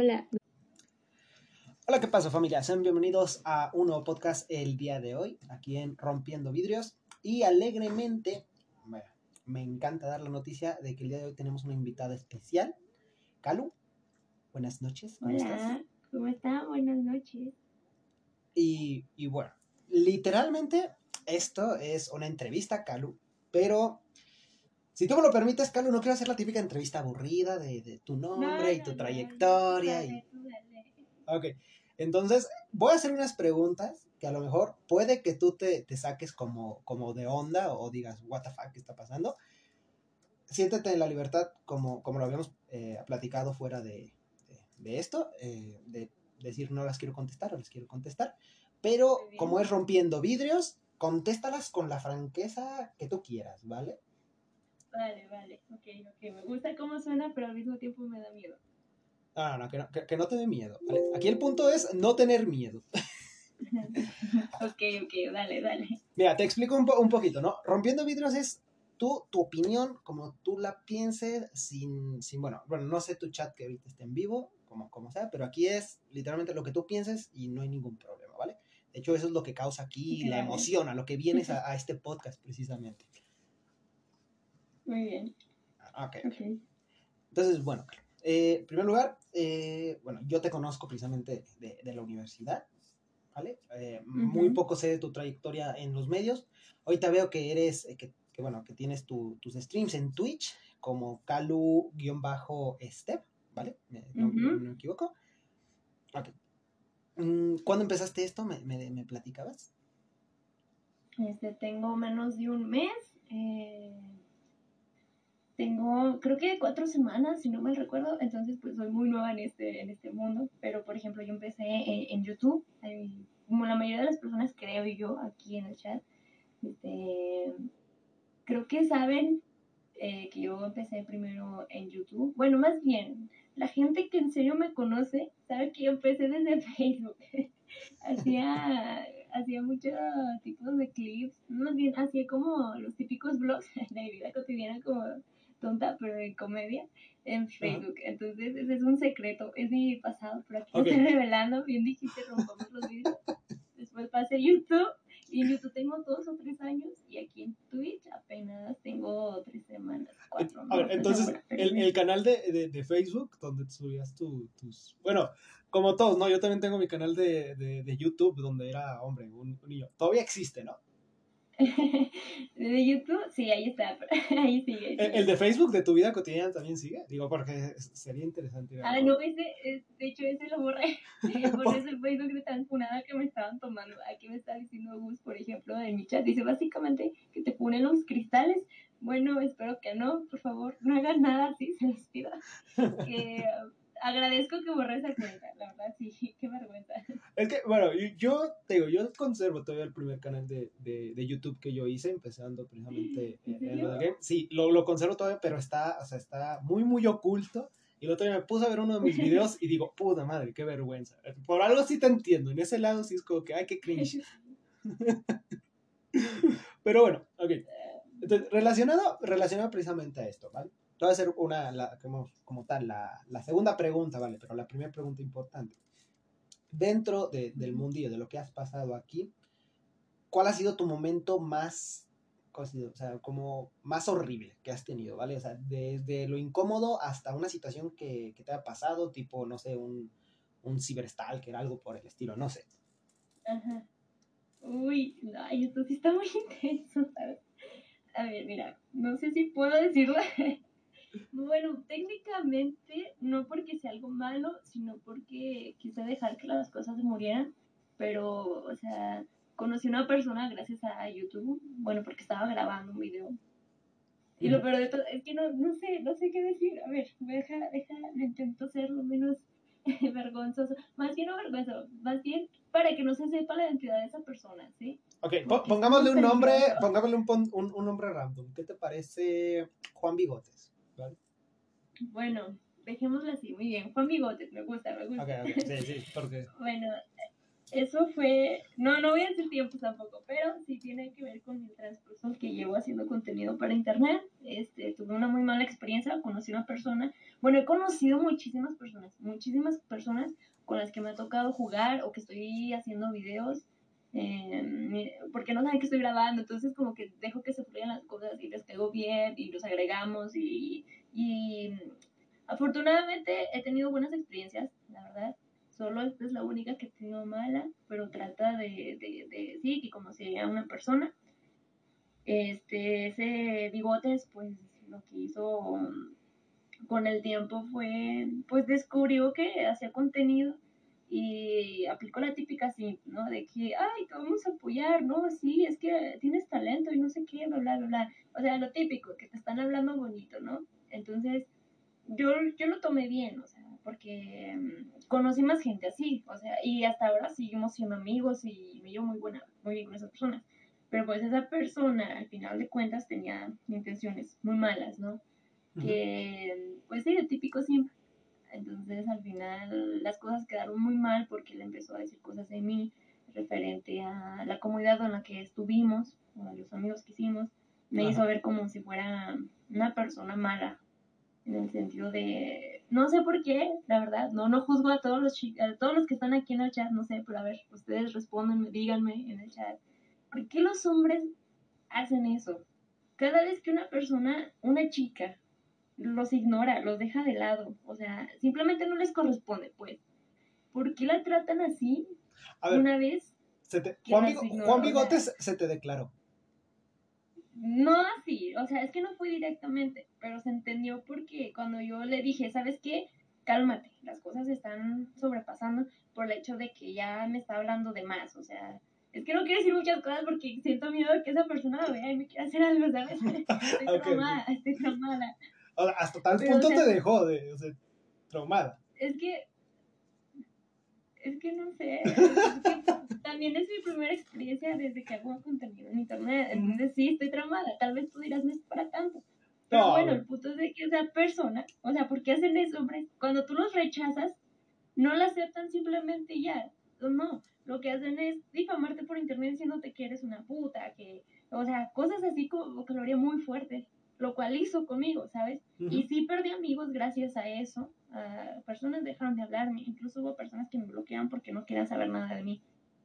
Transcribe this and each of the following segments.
Hola. Hola, ¿qué pasa familia? Sean bienvenidos a un nuevo podcast el día de hoy, aquí en Rompiendo Vidrios. Y alegremente, bueno, me encanta dar la noticia de que el día de hoy tenemos una invitada especial. Calu, buenas noches, ¿cómo Hola. estás? ¿Cómo está? Buenas noches. Y, y bueno, literalmente esto es una entrevista, Calu, pero si tú me lo permites, Calu, no quiero hacer la típica entrevista aburrida de, de tu nombre y tu trayectoria. y... Ok, entonces voy a hacer unas preguntas que a lo mejor puede que tú te, te saques como, como de onda o digas, what the fuck, ¿qué está pasando? Siéntete en la libertad, como, como lo habíamos eh, platicado fuera de, de, de esto, eh, de decir no las quiero contestar o les quiero contestar, pero como es rompiendo vidrios, contéstalas con la franqueza que tú quieras, ¿vale? Vale, vale. Ok, ok. Me gusta cómo suena, pero al mismo tiempo me da miedo. No, no, no, que no, que- que no te dé miedo, ¿vale? Aquí el punto es no tener miedo. ok, ok, dale, dale. Mira, te explico un, po- un poquito, ¿no? Rompiendo vidrios es tú, tu opinión, como tú la pienses, sin, sin, bueno, bueno, no sé tu chat que ahorita esté en vivo, como, como sea, pero aquí es literalmente lo que tú pienses y no hay ningún problema, ¿vale? De hecho, eso es lo que causa aquí la emoción, a lo que vienes a, a este podcast precisamente. Muy bien. Ok. Ok. Entonces, bueno, eh, en primer lugar, eh, bueno, yo te conozco precisamente de, de la universidad, ¿vale? Eh, Muy poco sé de tu trayectoria en los medios. Ahorita veo que eres, eh, que, que, bueno, que tienes tu- tus streams en Twitch como Calu-Step, ¿vale? No me equivoco. Ok. Mm, ¿Cuándo empezaste esto? ¿Me, me, me platicabas? Este, tengo menos de un mes. eh, tengo, creo que cuatro semanas, si no mal recuerdo. Entonces, pues soy muy nueva en este, en este mundo. Pero, por ejemplo, yo empecé en, YouTube. como la mayoría de las personas creo yo aquí en el chat. Este, creo que saben eh, que yo empecé primero en YouTube. Bueno, más bien, la gente que en serio me conoce sabe que yo empecé desde Facebook. hacía, hacía muchos tipos de clips, más bien hacía como los típicos vlogs de mi vida cotidiana como tonta, pero en comedia, en Facebook. Entonces, ese es un secreto, es mi pasado, pero aquí estoy revelando, bien dijiste, rompamos los vídeos. Después pasé a YouTube, y en YouTube tengo dos o tres años, y aquí en Twitch apenas tengo tres semanas, cuatro. A ver, entonces, el, el canal de, de, de Facebook, donde subías tu- tus... Bueno, como todos, ¿no? Yo también tengo mi canal de, de, de YouTube, donde era, hombre, un, un niño. Todavía existe, ¿no? de YouTube, sí, ahí está, ahí sigue. El, el de Facebook de tu vida cotidiana también sigue. Digo, porque sería interesante. a Ah, verlo. no, ese, es- de hecho, ese lo borré. Borré ese Facebook de tan funada que me estaban tomando. Aquí me está diciendo Gus, por ejemplo, en mi chat. Dice básicamente que te ponen los cristales. Bueno, espero que no, por favor, no hagan nada así, se los pido. Que, agradezco que borré esa cuenta, la verdad, sí, qué vergüenza. Es que, bueno, yo te digo, yo conservo todavía el primer canal de, de, de YouTube que yo hice, empezando precisamente ¿En lo de game. Sí, lo, lo conservo todavía, pero está, o sea, está muy, muy oculto. Y el otro día me puse a ver uno de mis videos y digo, puta madre, qué vergüenza. Por algo sí te entiendo, en ese lado sí es como que, ay, qué cringe. Pero bueno, ok. Entonces, relacionado, relacionado precisamente a esto, ¿vale? Te voy a hacer una, la- como, como tal, la, la segunda pregunta, ¿vale? Pero la primera pregunta importante. Dentro de- del mundillo, de lo que has pasado aquí, ¿cuál ha sido tu momento más, o sea, como más horrible que has tenido, ¿vale? O sea, desde lo incómodo hasta una situación que, que te ha pasado, tipo, no sé, un, un ciberstalker, algo por el estilo, no sé. Ajá. Uy, ay, esto sí está muy intenso, ¿sabes? A ver, mira, no sé si puedo decirlo. Bueno, técnicamente no porque sea algo malo, sino porque quise dejar que las cosas murieran. Pero, o sea, conocí a una persona gracias a YouTube, bueno, porque estaba grabando un video. Y lo peor de todo es que no, no sé, no sé qué decir. A ver, deja, deja, intento ser lo menos vergonzoso. Más bien no vergonzoso, más bien para que no se sepa la identidad de esa persona, ¿sí? Ok, Porque pongámosle un nombre, pongámosle un, un, un nombre random. ¿Qué te parece Juan Bigotes? ¿Vale? Bueno, dejémoslo así, muy bien. Juan Bigotes, me gusta, me gusta. Sí, sí, porque... Bueno, eso fue, no, no voy a decir tiempo tampoco, pero sí tiene que ver con el transcurso que llevo haciendo contenido para internet. Este, tuve una muy mala experiencia, conocí a una persona, bueno, he conocido muchísimas personas, muchísimas personas con las que me ha tocado jugar o que estoy haciendo videos, porque no saben que estoy grabando, entonces como que dejo que se fluyan las cosas y les pego bien y los agregamos y, y afortunadamente he tenido buenas experiencias, la verdad solo esta es la única que he tenido mala, pero trata de, de, de sí, que como sería una persona. Este, ese bigotes, pues lo que hizo con el tiempo fue, pues descubrió que hacía contenido y aplicó la típica sí, ¿no? De que, ay, te vamos a apoyar, ¿no? Sí, es que tienes talento y no sé qué, bla, bla, bla. O sea, lo típico, que te están hablando bonito, ¿no? Entonces, yo, yo lo tomé bien, o sea, porque mm, conocí más gente así, o sea, y hasta ahora seguimos siendo amigos y me llevo muy buena, muy bien con esa persona. Pero pues esa persona, al final de cuentas, tenía intenciones muy malas, ¿no? Que, pues sí, de típico siempre. Entonces, al final, las cosas quedaron muy mal porque él empezó a decir cosas de mí referente a la comunidad en la que estuvimos, o a los amigos que hicimos. Me hizo ver como si fuera una persona mala, en el sentido de, no sé por qué, la verdad, no, no juzgo a todos los a todos los que están aquí en el chat, no sé, pero a ver, ustedes respondan, díganme en el chat, ¿por qué los hombres hacen eso? Cada vez que una persona, una chica, los ignora, los deja de lado, o sea, simplemente no les corresponde, pues. ¿Por qué la tratan así? una vez. Juan, Bigotes se te declaró. No así, o sea, es que no fue directamente, pero se entendió porque cuando yo le dije, ¿sabes qué? Cálmate, las cosas están sobrepasando por el hecho de que ya me está hablando de más, o sea, es que no quiero decir muchas cosas porque siento miedo de que esa persona lo vea y me quiera hacer algo, ¿sabes? Estoy traumada, estoy traumada. Hasta tal punto te dejó de, o sea, traumada. Es que es que no sé. también es mi primera experiencia desde que hago contenido en internet. Entonces sí, estoy traumada. Tal vez tú dirás, no es para tanto. Pero bueno, el punto es de que esa persona, o sea, ¿por qué hacen eso, hombre? Cuando tú los rechazas, no la aceptan simplemente ya. No, lo que hacen es difamarte por internet diciéndote que eres una puta, que, o sea, cosas así como que lo haría muy fuerte lo cual hizo conmigo, ¿sabes? Y sí perdí amigos gracias a eso. personas dejaron de hablarme, incluso hubo personas que me bloqueaban porque no querían saber nada de mí.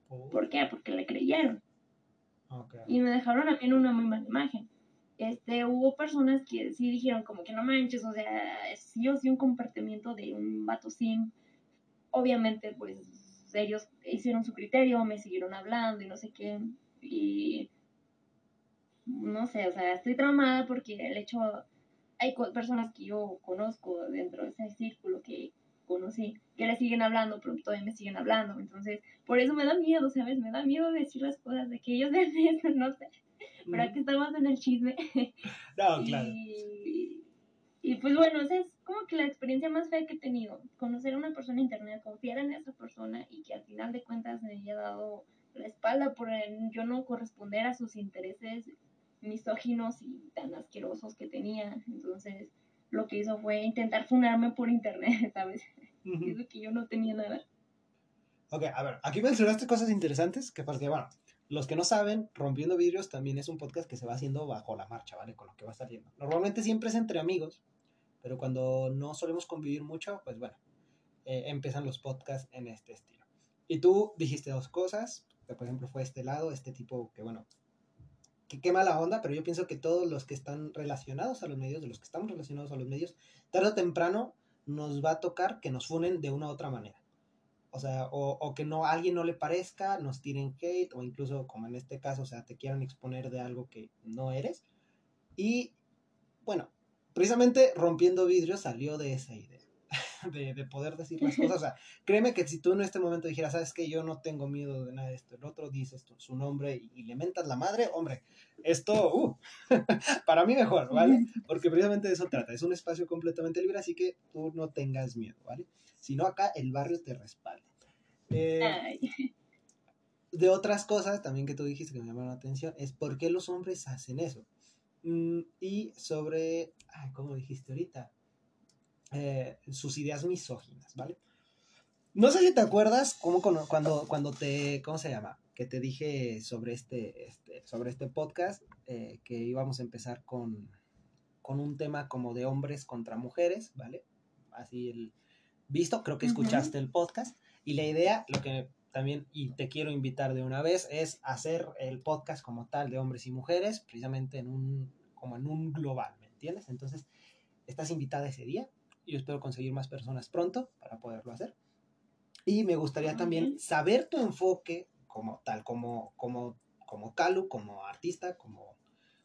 Oh. ¿Por qué? Porque le creyeron. Y me dejaron a mí en una muy mala imagen. Este, hubo personas que sí dijeron como que no manches, o sea, sí o sí un comportamiento de un vato sim. Obviamente, pues ellos hicieron su criterio, me siguieron hablando y no sé qué. Y no sé, o sea, estoy traumada porque el hecho, hay personas que yo conozco dentro de ese círculo que conocí, que le siguen hablando, pero todavía me siguen hablando, entonces, por eso me da miedo, ¿sabes? Me da miedo decir las cosas, de que ellos vean eso, no sé, pero aquí estamos en el chisme. No, claro. Y, pues bueno, esa es como que la experiencia más fea que he tenido, conocer a una persona en internet, confiar en esa persona y que al final de cuentas me haya dado la espalda por yo no corresponder a sus intereses misóginos y tan asquerosos que tenía. Entonces, lo que hizo fue intentar funarme por internet, ¿sabes? Uh que yo no tenía nada. Ok, a ver, aquí mencionaste cosas interesantes que porque, bueno, los que no saben, Rompiendo Vidrios también es un podcast que se va haciendo bajo la marcha, ¿vale? Con lo que va saliendo. Normalmente siempre es entre amigos, pero cuando no solemos convivir mucho, pues bueno, eh, empiezan los podcasts en este estilo. Y tú dijiste dos cosas, que por ejemplo fue este lado, este tipo que, bueno, qué mala onda, pero yo pienso que todos los que están relacionados a los medios, de los que estamos relacionados a los medios, tarde o temprano nos va a tocar que nos funen de una u otra manera. O sea, o, que no a alguien no le parezca, nos tiren hate, o incluso como en este caso, o sea, te quieran exponer de algo que no eres. Y bueno, precisamente rompiendo vidrio salió de esa idea. de, poder decir las cosas. O sea, créeme que si tú en este momento dijeras, sabes que yo no tengo miedo de nada de esto, el otro dice esto, su nombre y, le mentas la madre, hombre, esto, uh, para mí mejor, ¿vale? Porque precisamente de eso trata. Es un espacio completamente libre, así que tú no tengas miedo, ¿vale? Si no, acá el barrio te respalda. Eh, de otras cosas también que tú dijiste que me llamaron la atención es por qué los hombres hacen eso. Mm, y sobre, ay, ¿cómo dijiste ahorita? Eh, sus ideas misóginas, ¿vale? No sé si te acuerdas cómo cuando, cuando, te, ¿cómo se llama? Que te dije sobre este, este sobre este podcast, eh, que íbamos a empezar con, con un tema como de hombres contra mujeres, ¿vale? Así el visto, creo que escuchaste el podcast. Y la idea, lo que también, y te quiero invitar de una vez, es hacer el podcast como tal de hombres y mujeres, precisamente en un, como en un global, ¿me entiendes? Entonces, estás invitada ese día. Yo espero conseguir más personas pronto para poderlo hacer. Y me gustaría también saber tu enfoque como tal, como, como, como Calu, como artista, como,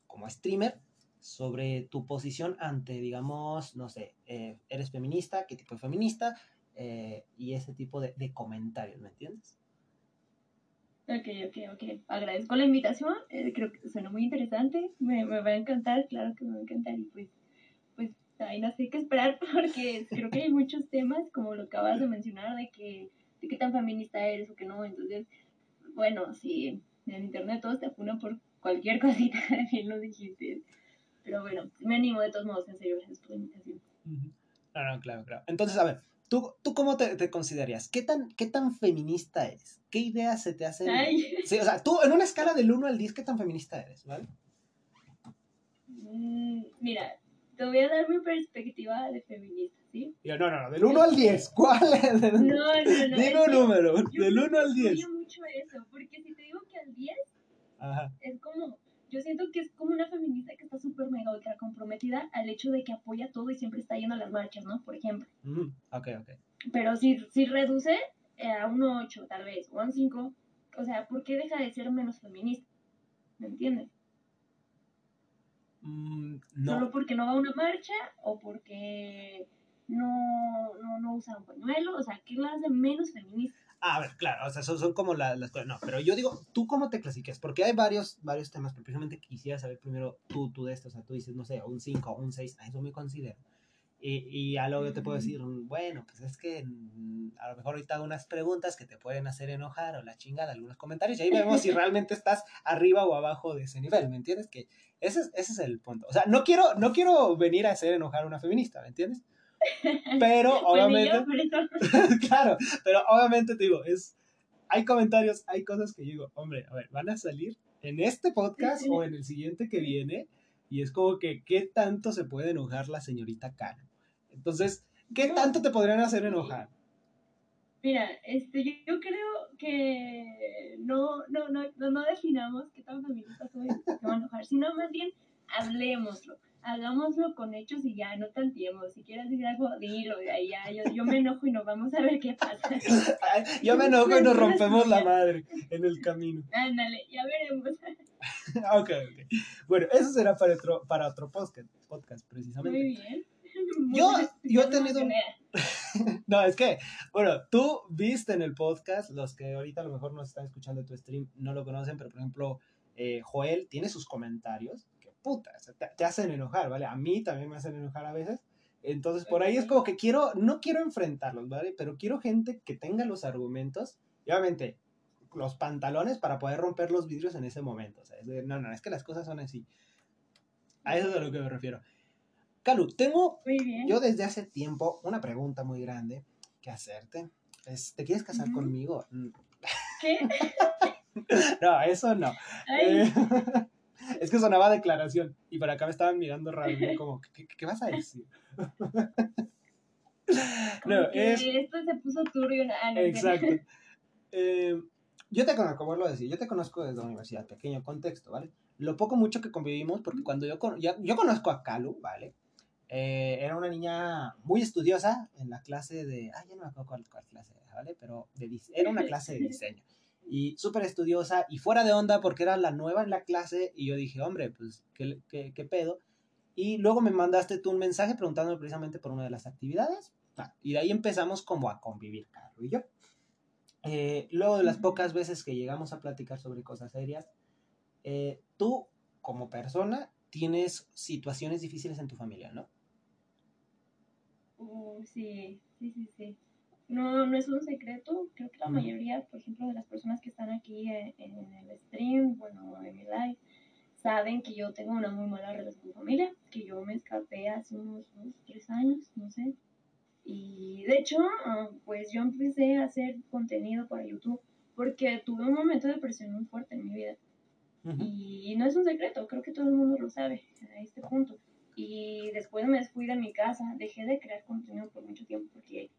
como streamer, sobre tu posición ante, digamos, no sé, eh, eres feminista, qué tipo de feminista, eh, y ese tipo de, comentarios, ¿me entiendes? Ok, ok, ok. Agradezco la invitación, eh, creo que suena muy interesante, me, me, va a encantar, claro que me va a encantar, y pues, ahí no sé qué esperar, porque creo que hay muchos temas, como lo acabas de mencionar, de que, de qué tan feminista eres o que no, entonces, bueno, si en internet todos te apunan por cualquier cosita, bien lo dijiste, pero bueno, me animo de todos modos, en serio, gracias por la invitación. No, no, claro, claro. Entonces, a ver, ¿tú, tú cómo te, te considerarías? ¿Qué tan, ¿Qué tan feminista eres? ¿Qué ideas se te hacen? Sí, o sea, tú en una escala del 1 al 10, ¿qué tan feminista eres? ¿Vale? Mm, mira, te voy a dar mi perspectiva de feminista, ¿sí? Yo, no, no, no, del 1 al 10, ¿cuál es? No, no, no. Dime un número, del 1 al 10. Yo mucho eso, porque si te digo que al 10, Ajá. es como yo siento que es como una feminista que está súper mega ultra comprometida al hecho de que apoya todo y siempre está yendo a las marchas, ¿no? Por ejemplo. Mm, ok, ok. Pero si, si reduce eh, a un 8, tal vez, o a un 5, o sea, ¿por qué deja de ser menos feminista? ¿Me entiendes? No. Solo porque no va a una marcha o porque no, no, no usa un pañuelo, o sea, ¿qué la hace menos feminista? Ah, a ver, claro, o sea, son, son como las, las cosas. No, pero yo digo, ¿tú cómo te clasificas? Porque hay varios, varios temas, pero precisamente quisiera saber primero tú, tú de esto. O sea, tú dices, no sé, un 5, un 6, a eso me considero. Y, y a lo que te puedo decir, bueno, pues es que mm, a lo mejor ahorita hago unas preguntas que te pueden hacer enojar o la chingada, algunos comentarios, y ahí vemos si realmente estás arriba o abajo de ese nivel, ¿me entiendes? Que ese es, ese es el punto. O sea, no quiero, no quiero venir a hacer enojar a una feminista, ¿me entiendes? Pero pues obviamente. claro, pero obviamente te digo, es. Hay comentarios, hay cosas que digo, hombre, a ver, van a salir en este podcast o en el siguiente que viene. Y es como que, ¿qué tanto se puede enojar la señorita Cano? Entonces, ¿qué tanto te podrían hacer enojar? Mira, este, yo, creo que no, no, no, no, definamos qué tan feminista soy, que va a enojar, sino más bien hablemoslo hagámoslo con hechos y ya, no tanteemos. Si quieres decir algo, dilo, y ahí ya, yo, yo, me enojo y nos vamos a ver qué pasa. yo me enojo y nos rompemos la madre en el camino. Ándale, ya veremos. ok, ok. Bueno, eso será para otro, para otro podcast, podcast precisamente. Muy bien. Yo, yo he tenido... no, es que, bueno, tú viste en el podcast, los que ahorita a lo mejor nos están escuchando tu stream no lo conocen, pero por ejemplo, eh, Joel tiene sus comentarios puta, te, hacen enojar, ¿vale? A mí también me hacen enojar a veces. Entonces, por ahí es como que quiero, no quiero enfrentarlos, ¿vale? Pero quiero gente que tenga los argumentos y obviamente los pantalones para poder romper los vidrios en ese momento. O sea, no, no, es que las cosas son así. A eso es a lo que me refiero. Calu, tengo yo desde hace tiempo una pregunta muy grande que hacerte. ¿Te quieres casar conmigo? ¿Qué? no, eso no. Eh, es que sonaba declaración y para acá me estaban mirando raro, como, ¿qué, vas a decir? no, es... Esto se puso turbio. Exacto. Eh, yo te conozco, vuelvo a decir, yo te conozco desde la universidad, pequeño contexto, ¿vale? Lo poco mucho que convivimos, porque cuando yo, yo conozco a Calu, ¿vale? Eh, era una niña muy estudiosa en la clase de, ay, ya no me acuerdo cuál, cuál clase era, ¿vale? Pero de, era una clase de diseño y súper estudiosa y fuera de onda porque era la nueva en la clase y yo dije, hombre, pues, ¿qué, qué, qué pedo? Y luego me mandaste tú un mensaje preguntándome precisamente por una de las actividades ah, y de ahí empezamos como a convivir, Carlos y yo. Eh, luego de las pocas veces que llegamos a platicar sobre cosas serias, eh, tú como persona tienes situaciones difíciles en tu familia, ¿no? Uh, sí, sí, sí, sí no, no es un secreto, creo que la mayoría, por ejemplo, de las personas que están aquí en, el stream, bueno, en mi live, saben que yo tengo una muy mala relación con mi familia, que yo me escapé hace unos dos, tres años, no sé, Y de hecho, ah, pues yo empecé a hacer contenido para YouTube porque tuve un momento de presión muy fuerte en mi vida. Y no es un secreto, creo que todo el mundo lo sabe a este punto. Y después me fui de mi casa, dejé de crear contenido por mucho tiempo porque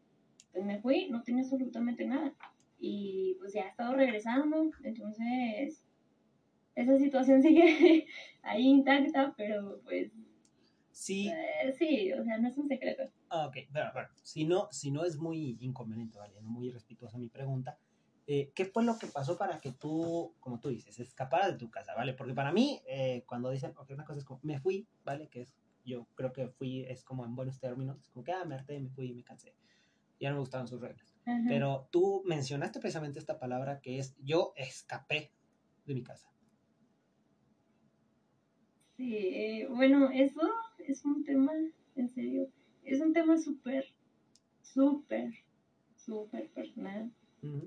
me fui, no tenía absolutamente nada. Y pues ya he estado regresando, entonces esa situación sigue ahí intacta, pero pues... Sí. Eh, sí, o sea, no es un secreto. Ah, ok, pero, bueno, si no, si no es muy inconveniente, ¿vale? No muy respetuosa mi pregunta. Eh, ¿Qué fue lo que pasó para que tú, como tú dices, escaparas de tu casa, ¿vale? Porque para mí, eh, cuando dicen, ok, una cosa es como, me fui, ¿vale? Que es, yo creo que fui, es como en buenos términos, es como que, ah, me harté, me fui, me cansé. Ya no me gustaban sus reglas. Pero tú mencionaste precisamente esta palabra que es, yo escapé de mi casa. Sí, eh, bueno, eso es un tema, en serio, es un tema súper, súper, súper personal.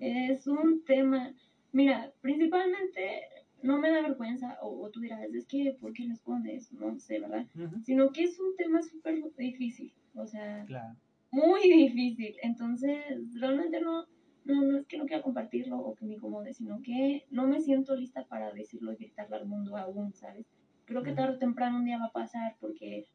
Es un tema, mira, principalmente no me da vergüenza, o, tú dirás, es que, ¿por qué lo escondes? No sé, ¿verdad? Sino que es un tema súper difícil, o sea, muy difícil. Entonces, realmente no, no, no es que no quiera compartirlo o que me incomode, sino que no me siento lista para decirlo y gritarlo al mundo aún, ¿sabes? Creo que tarde o temprano un día va a pasar porque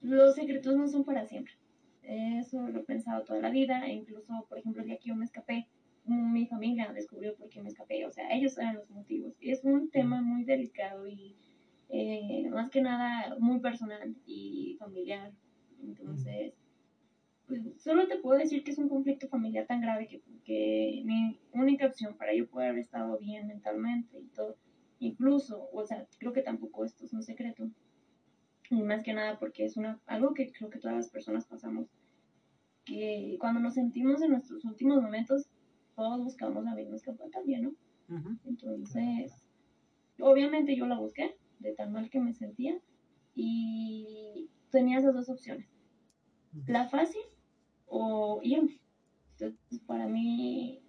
los secretos no son para siempre. Eso lo he pensado toda la vida, e incluso, por ejemplo, el día que yo me escapé, mi familia descubrió por qué me escapé, o sea, ellos eran los motivos. Es un tema muy delicado y eh, más que nada muy personal y familiar. Entonces, pues, solo te puedo decir que es un conflicto familiar tan grave que, que mi única opción para yo poder haber estado bien mentalmente y todo, incluso, o sea, creo que tampoco esto es un secreto, y más que nada porque es una, algo que creo que todas las personas pasamos, que cuando nos sentimos en nuestros últimos momentos, todos buscamos la misma escapar también, ¿no? Entonces, obviamente yo la busqué, de tan mal que me sentía, y tenía esas dos opciones, la fácil o irme. Entonces, para mí,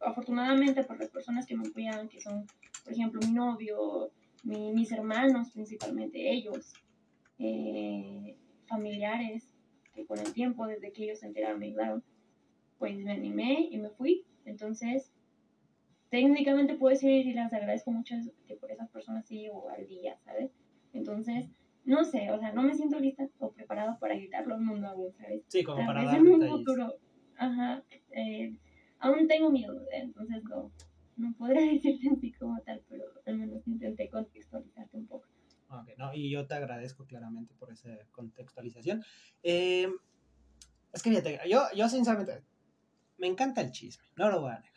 afortunadamente por las personas que me apoyaban, que son, por ejemplo, mi novio, mis hermanos principalmente, ellos, eh, familiares que con el tiempo, desde que ellos se enteraron, me ayudaron, pues me animé y me fui. Entonces, técnicamente puedo decir y les agradezco mucho que por esas personas sí llevo al día, ¿sabes? Entonces, no sé, o sea, no me siento lista o preparado para gritarlo al mundo aún, ¿sabes? Sí, como para dar un futuro. Ajá, eh, aún tengo miedo, entonces no, no podré decirte así como tal, pero al menos intenté contextualizarte un poco. Okay, no, y yo te agradezco claramente por esa contextualización. Eh, es que fíjate, yo, yo sinceramente, me encanta el chisme, no lo voy a negar.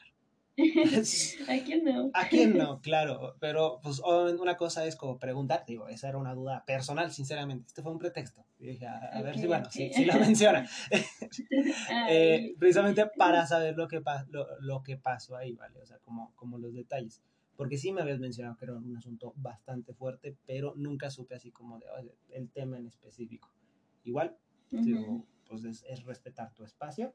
¿A quién no? ¿A quién no? Claro, pero pues una cosa es como preguntar, digo, esa era una duda personal, sinceramente, este fue un pretexto. dije, a, ver si, bueno, si, si, lo menciona. eh, precisamente para saber lo que, lo, lo, que pasó ahí, ¿vale? O sea, como, como los detalles porque sí me habías mencionado que era un asunto bastante fuerte, pero nunca supe así como de el tema en específico. Igual, pues es, respetar tu espacio.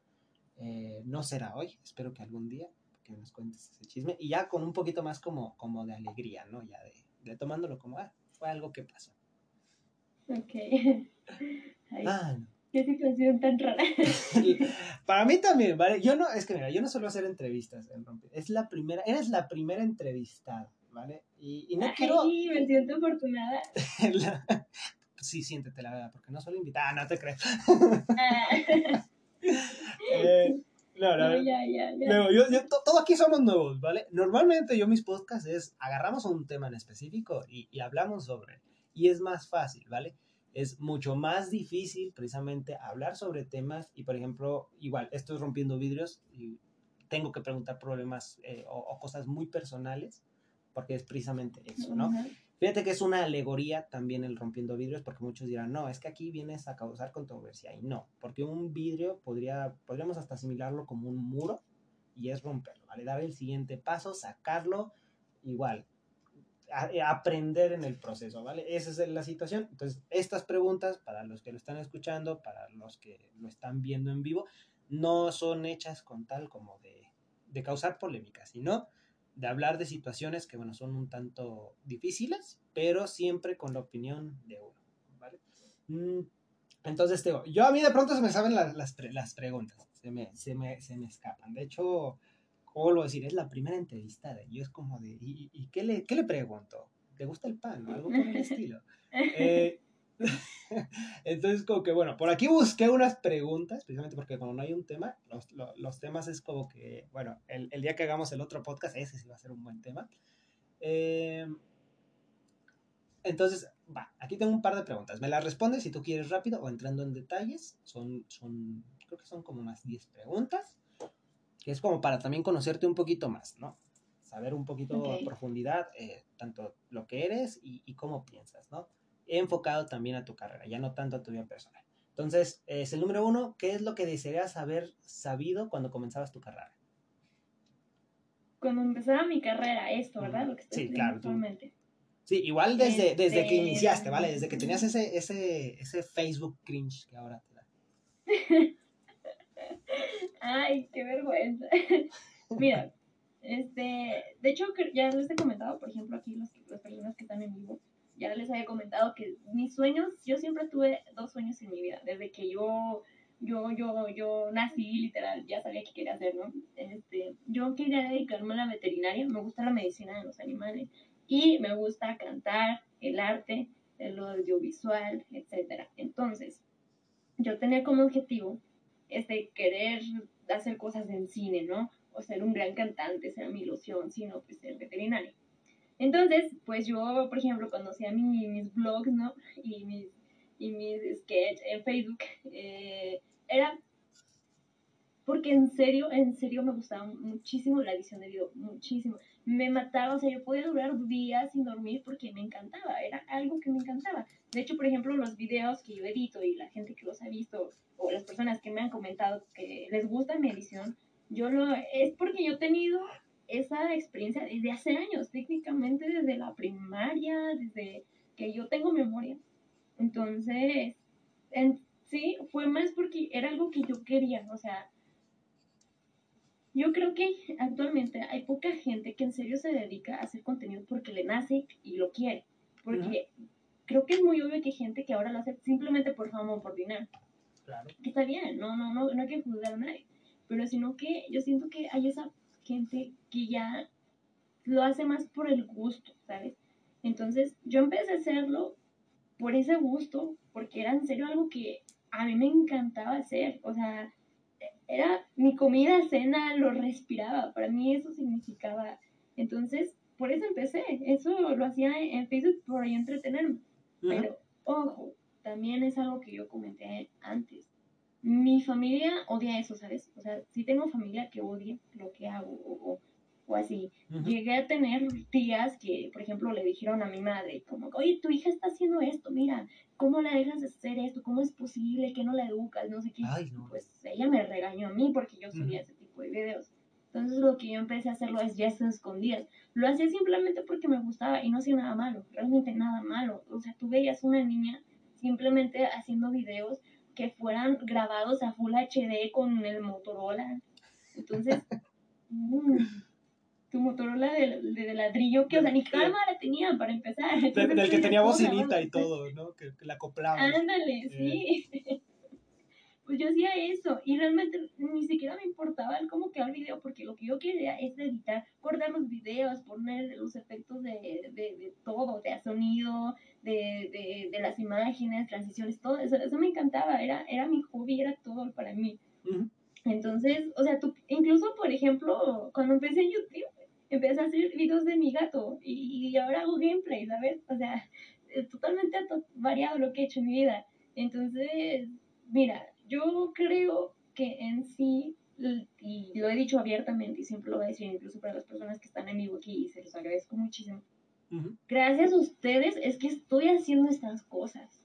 Eh, no será hoy, espero que algún día que nos cuentes ese chisme y ya con un poquito más como, como de alegría, ¿no? Ya de, de tomándolo como, ah, fue algo que pasó. Ok. Ah, no. Qué situación tan rara. Para mí también, ¿vale? Yo no, es que mira, yo no suelo hacer entrevistas en Rompe. Es la primera, eres la primera entrevistada, ¿vale? Y, y no Ay, quiero. me siento afortunada. Sí, siéntete la verdad, porque no solo invitada, no te crees. Ah. eh, no, no, ya, ya, ya. No, yo, yo, todo aquí somos nuevos, ¿vale? Normalmente yo mis podcasts es, agarramos un tema en específico y, y hablamos sobre, y es más fácil, ¿vale? es mucho más difícil precisamente hablar sobre temas y, por ejemplo, igual, estoy rompiendo vidrios y tengo que preguntar problemas eh, o, cosas muy personales porque es precisamente eso, ¿no? Fíjate que es una alegoría también el rompiendo vidrios porque muchos dirán, no, es que aquí vienes a causar controversia y no, porque un vidrio podría, podríamos hasta asimilarlo como un muro y es romperlo, ¿vale? Dar el siguiente paso, sacarlo, igual, eh, aprender en el proceso, ¿vale? Esa es la situación. Entonces, estas preguntas, para los que lo están escuchando, para los que lo están viendo en vivo, no son hechas con tal como de, de causar polémica, sino de hablar de situaciones que, bueno, son un tanto difíciles, pero siempre con la opinión de uno, ¿vale? Mm, Entonces, Teo, yo a mí de pronto se me saben las, las, las preguntas, se me, se, me, se me escapan. De hecho, ¿cómo lo decir? Es la primera entrevista de yo, es como de, ¿y, y qué, le, qué le pregunto? ¿Te gusta el pan? Algo por el estilo. Eh, entonces, como que bueno, por aquí busqué unas preguntas, precisamente porque cuando no hay un tema, los, los, los temas es como que, bueno, el, el, día que hagamos el otro podcast, ese sí va a ser un buen tema. Eh, entonces, va, aquí tengo un par de preguntas. Me las respondes si tú quieres rápido o entrando en detalles. Son, son creo que son como unas 10 preguntas, que es como para también conocerte un poquito más, ¿no? Saber un poquito okay. a profundidad eh, tanto lo que eres y, y, cómo piensas, ¿no? He enfocado también a tu carrera, ya no tanto a tu vida personal. Entonces, es el número uno, ¿qué es lo que desearías haber sabido cuando comenzabas tu carrera? Cuando empezaba mi carrera, esto, ¿verdad? Lo que estoy sí, claro. Tú Sí, igual desde, este... desde que iniciaste, ¿vale? Desde que tenías ese, ese, ese Facebook cringe que ahora te da. Ay, qué vergüenza. Mira, este, de hecho, ya les he comentado, por ejemplo, aquí los, las personas que están en vivo, ya les había comentado que mis sueños, yo siempre tuve dos sueños en mi vida, desde que yo, yo, yo, yo nací, literal, ya sabía qué quería hacer, ¿no? Este, yo quería dedicarme a la veterinaria, me gusta la medicina de los animales, y me gusta cantar, el arte, el audiovisual, etc. Entonces, yo tenía como objetivo este querer hacer cosas en cine, ¿no? O ser un gran cantante, esa era mi ilusión, sino pues ser veterinario. Entonces, pues yo, por ejemplo, cuando hacía mi, mis blogs, ¿no? Y mis, y mis sketches en Facebook, eh, era porque en serio, en serio me gustaba muchísimo la edición de video, muchísimo. Me mataba, o sea, yo podía durar días sin dormir porque me encantaba, era algo que me encantaba. De hecho, por ejemplo, los videos que yo edito y la gente que los ha visto o las personas que me han comentado que les gusta mi edición, yo lo es porque yo he tenido esa experiencia desde hace años, técnicamente desde la primaria, desde que yo tengo memoria. Entonces, en, sí, fue más porque era algo que yo quería, o sea, yo creo que actualmente hay poca gente que en serio se dedica a hacer contenido porque le nace y lo quiere. Porque creo que es muy obvio que hay gente que ahora lo hace simplemente por fama o por dinero. Claro. Que está bien, no, no, no, no hay que juzgar a nadie. Pero sino que yo siento que hay esa gente que ya lo hace más por el gusto, ¿sabes? Entonces yo empecé a hacerlo por ese gusto, porque era en serio algo que a mí me encantaba hacer. O sea, era mi comida, cena, lo respiraba. Para mí eso significaba. Entonces, por eso empecé. Eso lo hacía en Facebook por entretenerme. Uh -huh. Pero, ojo, también es algo que yo comenté antes. Mi familia odia eso, ¿sabes? O sea, sí tengo familia que odia lo que hago o, o así. Uh -huh. Llegué a tener tías que, por ejemplo, le dijeron a mi madre, como, oye, tu hija está haciendo esto, mira, ¿cómo la dejas de hacer esto? ¿Cómo es posible que no la educas? No sé qué. Ay, no. Pues ella me regañó a mí porque yo subía uh -huh. ese tipo de videos. Entonces lo que yo empecé a hacerlo es ya escondidas. Lo hacía simplemente porque me gustaba y no hacía nada malo, realmente nada malo. O sea, tú veías una niña simplemente haciendo videos que fueran grabados a Full HD con el Motorola. Entonces, mmm, tu Motorola de, de, ladrillo, que, o sea, ni cámara tenía para empezar. Entonces, el que tenía bocinita y todo, ¿no? Que, que la acoplaba. Ándale, sí. pues yo hacía eso y realmente ni siquiera me importaba el cómo quedaba el video porque lo que yo quería es editar, cortar los videos, poner los efectos de, de, de todo, de sonido, de, de, de, las imágenes, transiciones, todo eso, eso me encantaba, era, era mi hobby, era todo para mí. Uh -huh. Entonces, o sea, tú, incluso, por ejemplo, cuando empecé en YouTube, empecé a hacer videos de mi gato y, y ahora hago gameplay, ¿sabes? O sea, es totalmente variado lo que he hecho en mi vida. Entonces, mira, yo creo que en sí, y lo he dicho abiertamente y siempre lo voy a decir incluso para las personas que están en vivo aquí y se los agradezco muchísimo. Uh -huh. Gracias a ustedes es que estoy haciendo estas cosas.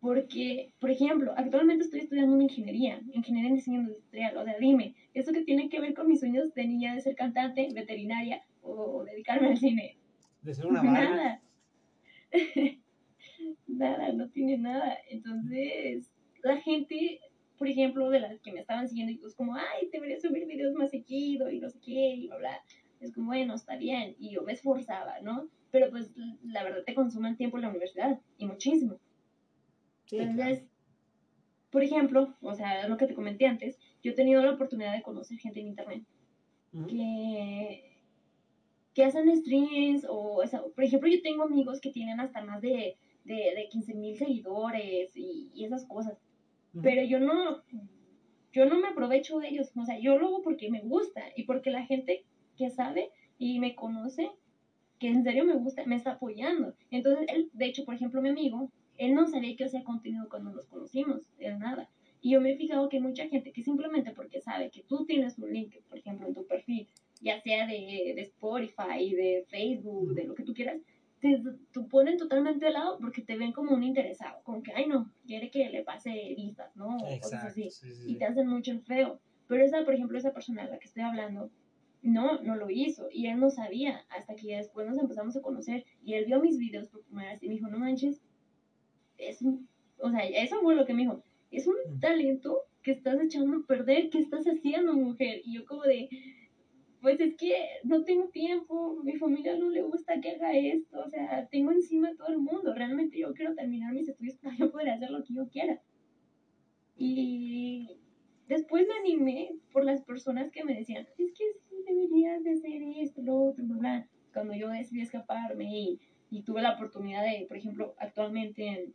Porque, por ejemplo, actualmente estoy estudiando una ingeniería, ingeniería en diseño industrial. O sea, dime, ¿eso qué tiene que ver con mis sueños de niña de ser cantante, veterinaria o, dedicarme al cine? De ser una Nada. nada, no tiene nada. Entonces, la gente, por ejemplo, de las que me estaban siguiendo, y pues como, ay, debería subir videos más seguido y no sé qué, y bla, bla. Es como, bueno, está bien. Y yo me esforzaba, ¿no? Pero pues la verdad te consume el tiempo en la universidad, y muchísimo. Sí, Entonces, claro. por ejemplo, o sea, lo que te comenté antes, yo he tenido la oportunidad de conocer gente en internet que, que hacen streams o, por ejemplo, yo tengo amigos que tienen hasta más de, de, de 15 mil seguidores y, y, esas cosas, pero yo no, yo no me aprovecho de ellos, o sea, yo lo hago porque me gusta y porque la gente que sabe y me conoce, que en serio me gusta, me está apoyando. Entonces, él, de hecho, por ejemplo, mi amigo, él no sabía que hacía contenido cuando nos conocimos, era nada. Y yo me he fijado que hay mucha gente que simplemente porque sabe que tú tienes un link, por ejemplo, en tu perfil, ya sea de, de Spotify, de Facebook, de lo que tú quieras, te, ponen totalmente de lado porque te ven como un interesado, como que, ay no, quiere que le pase vistas, ¿no? O cosas así. Y te hacen mucho el feo. Pero esa, por ejemplo, esa persona a la que estoy hablando, no, no lo hizo. Y él no sabía hasta que después nos empezamos a conocer. Y él vio mis videos por primera vez y me dijo, no manches, es un, o sea, eso fue lo que me dijo, es un talento que estás echando a perder, ¿qué estás haciendo, mujer? Y yo como de, pues es que no tengo tiempo, mi familia no le gusta que haga esto, o sea, tengo encima a todo el mundo, realmente yo quiero terminar mis estudios para yo poder hacer lo que yo quiera. Y después me animé por las personas que me decían, es que deberías de hacer esto, lo otro, bla, Cuando yo decidí escaparme y, y tuve la oportunidad de, por ejemplo, actualmente,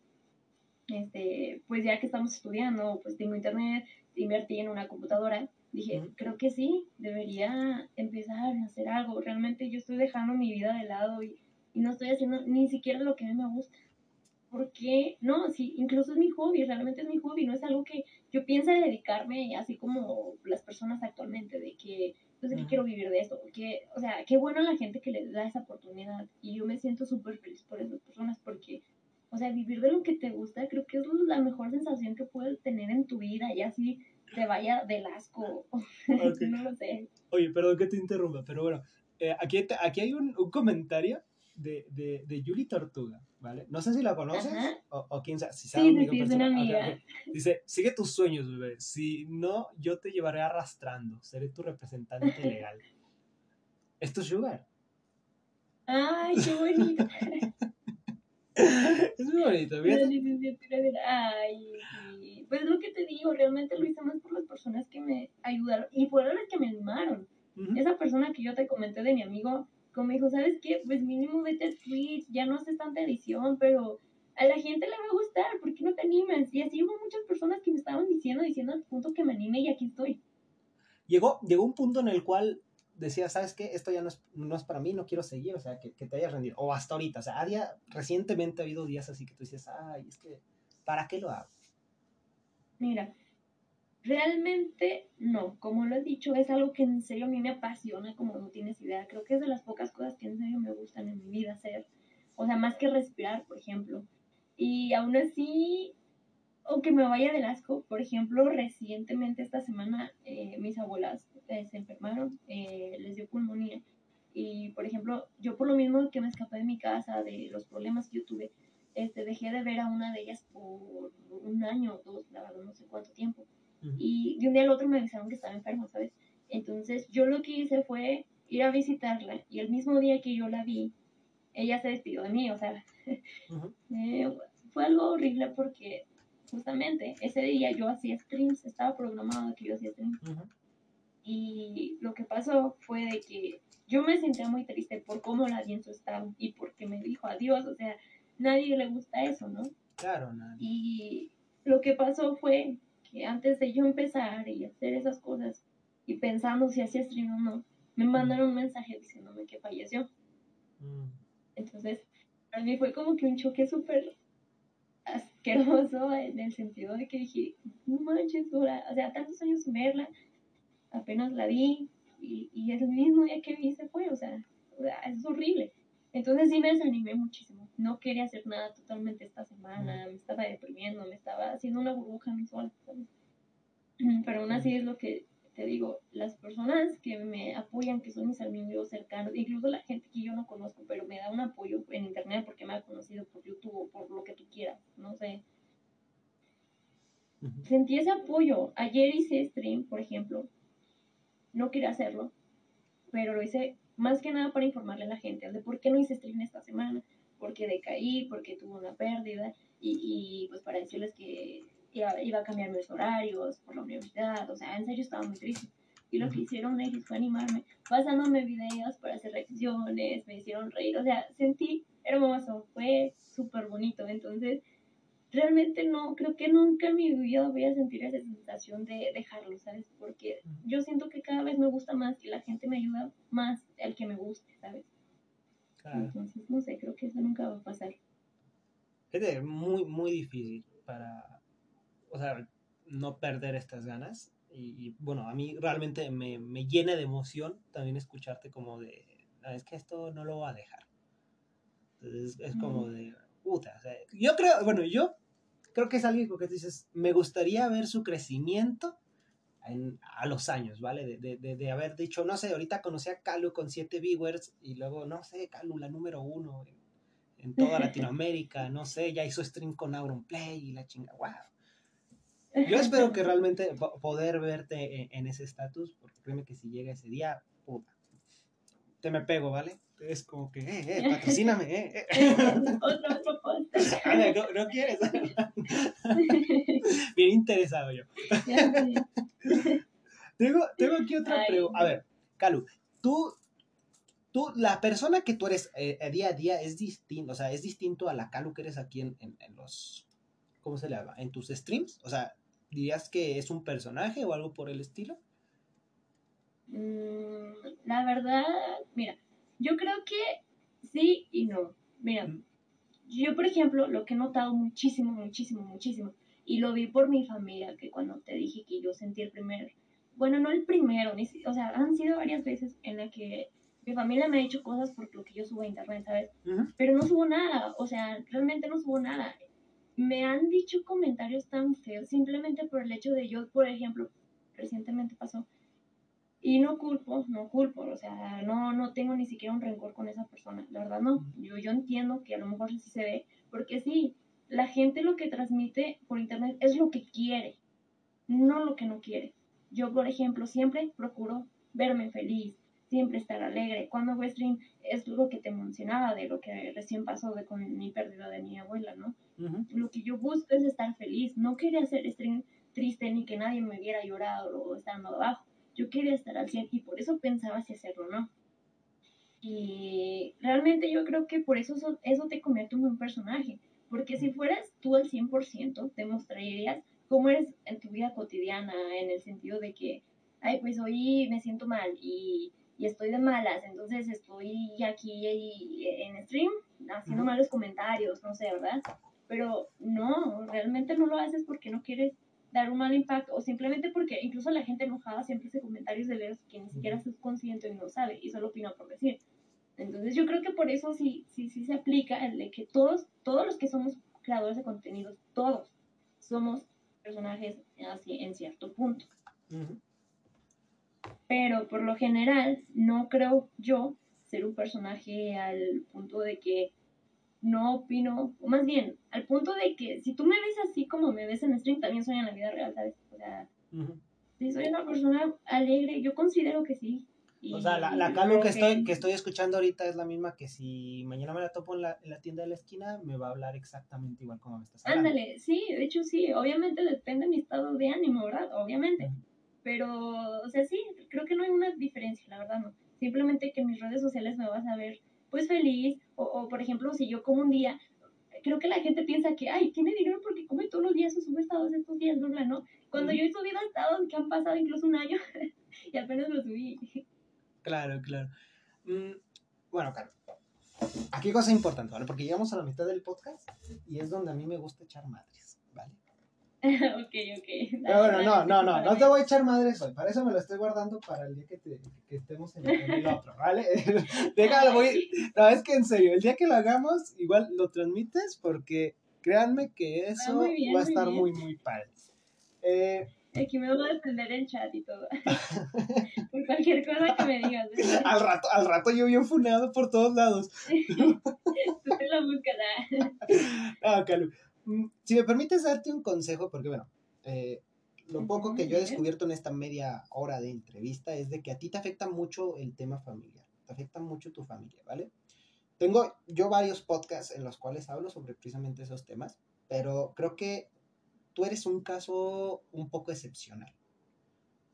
este, pues ya que estamos estudiando, pues tengo internet, invertí en una computadora, dije, creo que sí, debería empezar a hacer algo. Realmente yo estoy dejando mi vida de lado y, y no estoy haciendo ni siquiera lo que a mí me gusta. Porque, no, sí, incluso es mi hobby, realmente es mi hobby, no es algo que yo piense dedicarme así como las personas actualmente, de que, pues, que quiero vivir de esto, porque, o sea, qué bueno la gente que le da esa oportunidad y yo me siento súper feliz por esas personas porque, o sea, vivir de lo que te gusta creo que es la mejor sensación que puedes tener en tu vida y así te vaya del asco. no lo sé. Oye, perdón que te interrumpa, pero bueno, eh, aquí, aquí hay un, un comentario de, de, de Yuli Tortuga, ¿vale? No sé si la conoces o, o, quién sabe. Si sabe sí, sí, es una amiga. Dice, sigue tus sueños, bebé. Si no, yo te llevaré arrastrando. Seré tu representante legal. ¿Es tu sugar? Ay, qué bonito. es muy bonito, ¿ves? Ay, pues lo que te digo, realmente lo hice más por las personas que me ayudaron y fueron las que me animaron. Esa persona que yo te comenté de mi amigo, como dijo, ¿sabes qué? Pues mínimo vete a Twitch, ya no haces tanta edición, pero a la gente le va a gustar, ¿por qué no te animas? Y así hubo muchas personas que me estaban diciendo, diciendo al punto que me anime y aquí estoy. Llegó, llegó un punto en el cual decía, ¿sabes qué? Esto ya no es, no es para mí, no quiero seguir, o sea, que, que te hayas rendido. O hasta ahorita, o sea, a día, recientemente ha habido días así que tú dices, ay, es que, ¿para qué lo hago? Mira, realmente no, como lo he dicho, es algo que en serio a mí me apasiona, como no tienes idea. Creo que es de las pocas cosas que en serio me gustan en mi vida hacer. O sea, más que respirar, por ejemplo. Y aún así, aunque me vaya del asco, por ejemplo, recientemente esta semana eh, mis abuelas eh, se enfermaron, eh, les dio pulmonía. Y, por ejemplo, yo por lo mismo que me escapé de mi casa, de los problemas que yo tuve, este, dejé de ver a una de ellas por un año o dos, la verdad, no sé cuánto tiempo. Y de un día al otro me avisaron que estaba enferma, ¿sabes? Entonces yo lo que hice fue ir a visitarla y el mismo día que yo la vi, ella se despidió de mí, o sea, eh, fue algo horrible porque justamente ese día yo hacía streams, estaba programado que yo hacía streams. Y lo que pasó fue de que yo me sentía muy triste por cómo la vi en su estado y porque me dijo adiós, o sea, nadie le gusta eso, ¿no? Claro, nadie. Y lo que pasó fue que antes de yo empezar y hacer esas cosas y pensando si hacía stream o no, me mandaron un mensaje diciéndome que falleció. Mm. Entonces, para mí fue como que un choque súper asqueroso en el sentido de que dije, no manches, dura, o sea, tantos años sin verla, apenas la vi y, y el mismo día que vi se fue, o sea, es horrible. Entonces sí me desanimé muchísimo. No quería hacer nada totalmente esta semana, me estaba deprimiendo, me estaba haciendo una burbuja a sola, ¿sabes? Pero aún así es lo que te digo, las personas que me apoyan, que son mis amigos cercanos, incluso la gente que yo no conozco, pero me da un apoyo en internet porque me ha conocido por YouTube o por lo que tú quieras, no sé. Sentí ese apoyo. Ayer hice stream, por ejemplo. No quería hacerlo, pero lo hice más que nada para informarle a la gente de por qué no hice stream esta semana, porque decaí, porque tuve una pérdida y, y pues para decirles que iba, iba a cambiar mis horarios por la universidad, o sea, en serio estaba muy triste. Y lo que hicieron ellos fue animarme, pasándome videos para hacer reacciones, me hicieron reír, o sea, sentí hermoso, fue súper bonito. Entonces, realmente no, creo que nunca en mi vida voy a sentir esa sensación de dejarlo, ¿sabes? Porque yo siento que cada vez me gusta más y la gente me ayuda más al que me guste, ¿sabes? Entonces, no sé, creo que eso nunca va a pasar. Es muy, muy difícil para, o sea, no perder estas ganas. Y, bueno, a mí realmente me, me, llena de emoción también escucharte como de, es que esto no lo va a dejar. Entonces es como de, puta, o sea, yo creo, bueno, yo creo que es algo que dices, me gustaría ver su crecimiento a los años, ¿vale? De, de, de, haber dicho, no sé, ahorita conocí a Calu con siete viewers y luego, no sé, Calu, la número uno en, toda Latinoamérica, no sé, ya hizo stream con Auronplay y la chinga, wow. Yo espero que realmente poder verte en, ese estatus, porque créeme que si llega ese día, puta, te me pego, ¿vale? Es como que, eh, eh, patrocíname, eh. eh. Otra propuesta. no, no quieres. Bien interesado yo. tengo, tengo aquí otra pregunta. A ver, Calu, tú, tú, la persona que tú eres eh, día a día es distinto, o sea, es distinto a la Calu que eres aquí en, en, en los, ¿cómo se le llama? En tus streams, o sea, ¿Dirías que es un personaje o algo por el estilo? Mm, la verdad, mira, yo creo que sí y no. Mira, yo por ejemplo, lo que he notado muchísimo, muchísimo, muchísimo, y lo vi por mi familia, que cuando te dije que yo sentí el primer, bueno, no el primero, ni, o sea, han sido varias veces en la que mi familia me ha dicho cosas por lo que yo subo a internet, ¿sabes? Pero no subo nada, o sea, realmente no subo nada me han dicho comentarios tan feos simplemente por el hecho de yo, por ejemplo, recientemente pasó, y no culpo, no culpo, o sea, no, no tengo ni siquiera un rencor con esa persona, la verdad no, yo, yo entiendo que a lo mejor sí se ve, porque sí, la gente lo que transmite por internet es lo que quiere, no lo que no quiere. Yo, por ejemplo, siempre procuro verme feliz, siempre estar alegre. Cuando hago stream es lo que te mencionaba de lo que recién pasó de con mi pérdida de mi abuela, ¿no? Lo que yo busco es estar feliz. No quería hacer stream triste ni que nadie me viera llorado o estando abajo. Yo quería estar al 100 y por eso pensaba si hacerlo no. Y realmente yo creo que por eso eso te convierte en un personaje. Porque si fueras tú al 100%, te mostrarías cómo eres en tu vida cotidiana, en el sentido de que, ay, pues hoy me siento mal y y estoy de malas, entonces estoy aquí en stream haciendo malos comentarios, no sé, ¿verdad? Pero no, realmente no lo haces porque no quieres dar un mal impacto o simplemente porque incluso la gente enojada siempre hace comentarios de veros que ni siquiera es consciente y no sabe y solo opina por decir. Entonces yo creo que por eso sí, sí, sí se aplica el de que todos, todos los que somos creadores de contenidos, todos somos personajes así en cierto punto. Pero por lo general no creo yo ser un personaje al punto de que no opino, o más bien, al punto de que si tú me ves así como me ves en stream, también soy en la vida real, ¿sabes? O sea, si soy una persona alegre, yo considero que sí. o sea, la, la que, estoy, que estoy escuchando ahorita es la misma que si mañana me la topo en la, en la tienda de la esquina, me va a hablar exactamente igual como me estás hablando. Ándale, sí, de hecho sí, obviamente depende de mi estado de ánimo, ¿verdad? Obviamente. Pero, o sea, sí, creo que no hay una diferencia, la verdad no. Simplemente que en mis redes sociales me vas a ver pues feliz, o, o por ejemplo, si yo como un día, creo que la gente piensa que, ay, tiene dinero porque come todos los días o sube estados estos días, ¿no? ¿no? Cuando yo he subido estados que han pasado incluso un año y apenas lo subí. Claro, claro. Mm, bueno, claro. Aquí cosa importante, ¿vale? Porque llegamos a la mitad del podcast y es donde a mí me gusta echar madres, ¿vale? ok, ok. Pero bueno, no, no, no, no te voy a echar madre hoy. Para eso me lo estoy guardando para el día que, te, que estemos en el, otro, ¿vale? Déjalo, voy. No, es que en serio, el día que lo hagamos, igual lo transmites porque créanme que eso va a estar muy, muy padre. Eh, Aquí me voy a defender el chat y todo. por cualquier cosa que me digas. al rato, al rato yo bien funeado por todos lados. Tú te lo buscas. Ah, Calu. Mm, si me permites darte un consejo, porque bueno, eh, lo poco que yo he descubierto en esta media hora de entrevista es de que a ti te afecta mucho el tema familiar, te afecta mucho tu familia, ¿vale? Tengo yo varios podcasts en los cuales hablo sobre precisamente esos temas, pero creo que tú eres un caso un poco excepcional.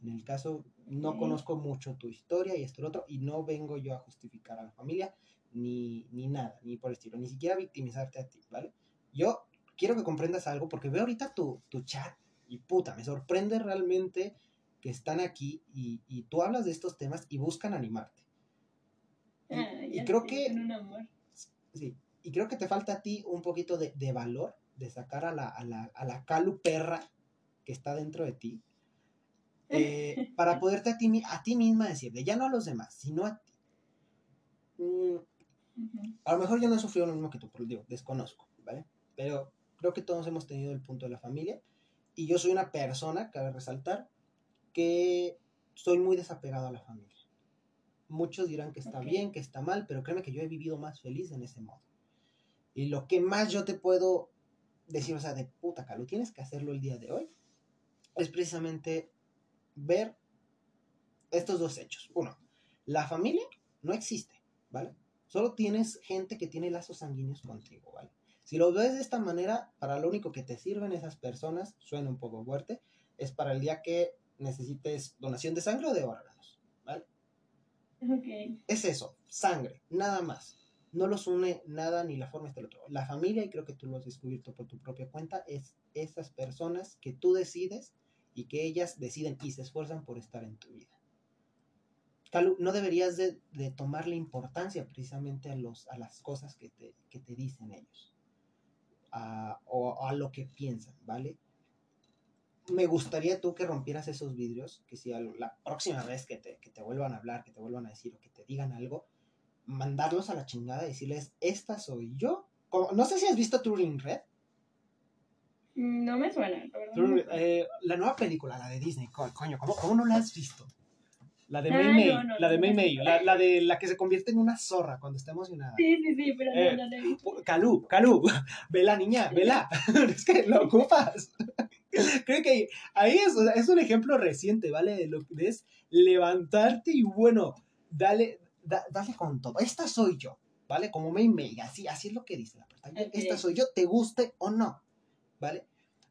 En el caso, no Ok. conozco mucho tu historia y esto y lo otro, y no vengo yo a justificar a la familia, ni, ni nada, ni por el estilo, ni siquiera victimizarte a ti, ¿vale? Yo quiero que comprendas algo, porque veo ahorita tu, tu chat, y puta, me sorprende realmente que están aquí y, y tú hablas de estos temas y buscan animarte. Y, Ah, y creo que son un amor. Sí, y creo que te falta a ti un poquito de, de valor, de sacar a la, a, la, a la calu perra que está dentro de ti, eh, para poderte a ti, a ti misma decirle, ya no a los demás, sino a ti. Mm, a lo mejor yo no he sufrido lo mismo que tú, por digo, desconozco, ¿vale? Pero creo que todos hemos tenido el punto de la familia, y yo soy una persona, cabe resaltar, que soy muy desapegado a la familia. Muchos dirán que está bien, que está mal, pero créeme que yo he vivido más feliz en ese modo. Y lo que más yo te puedo decir, o sea, de puta, Calu, tienes que hacerlo el día de hoy, es precisamente ver estos dos hechos. Uno, la familia no existe, ¿vale? Solo tienes gente que tiene lazos sanguíneos contigo, ¿vale? Si lo ves de esta manera, para lo único que te sirven esas personas, suena un poco fuerte, es para el día que necesites donación de sangre o de órganos, ¿vale? Es eso, sangre, nada más. No los une nada ni la forma este el otro. La familia, y creo que tú lo has descubierto por tu propia cuenta, es esas personas que tú decides y que ellas deciden y se esfuerzan por estar en tu vida. Calu, no deberías de, de tomarle importancia precisamente a, los, a las cosas que te, que te dicen ellos a- o a lo que piensan, ¿vale? Me gustaría tú que rompieras esos vidrios, que si la próxima vez que te, que te vuelvan a hablar, que te vuelvan a decir o que te digan algo, mandarlos a la chingada y decirles, esta soy yo. Como- no sé si has visto Turing Red. No me suena, la verdad. Turing- eh, la nueva película, la de Disney, co- coño, ¿cómo, cómo no la has visto? La de Ah, no, Mei, no, la de no. Mei, la, la de la que se convierte en una zorra cuando está emocionada. Sí, sí, sí, pero Eh, no, la he visto. Calú, Calú, vela niña, vela, es que lo ocupas. Creo que ahí es, es un ejemplo reciente, ¿vale? De lo que es levantarte y bueno, dale, da- dale con todo. Esta soy yo, ¿vale? Como Mei Mei, así, así es lo que dice la pantalla. Esta soy yo, te guste o no, ¿vale?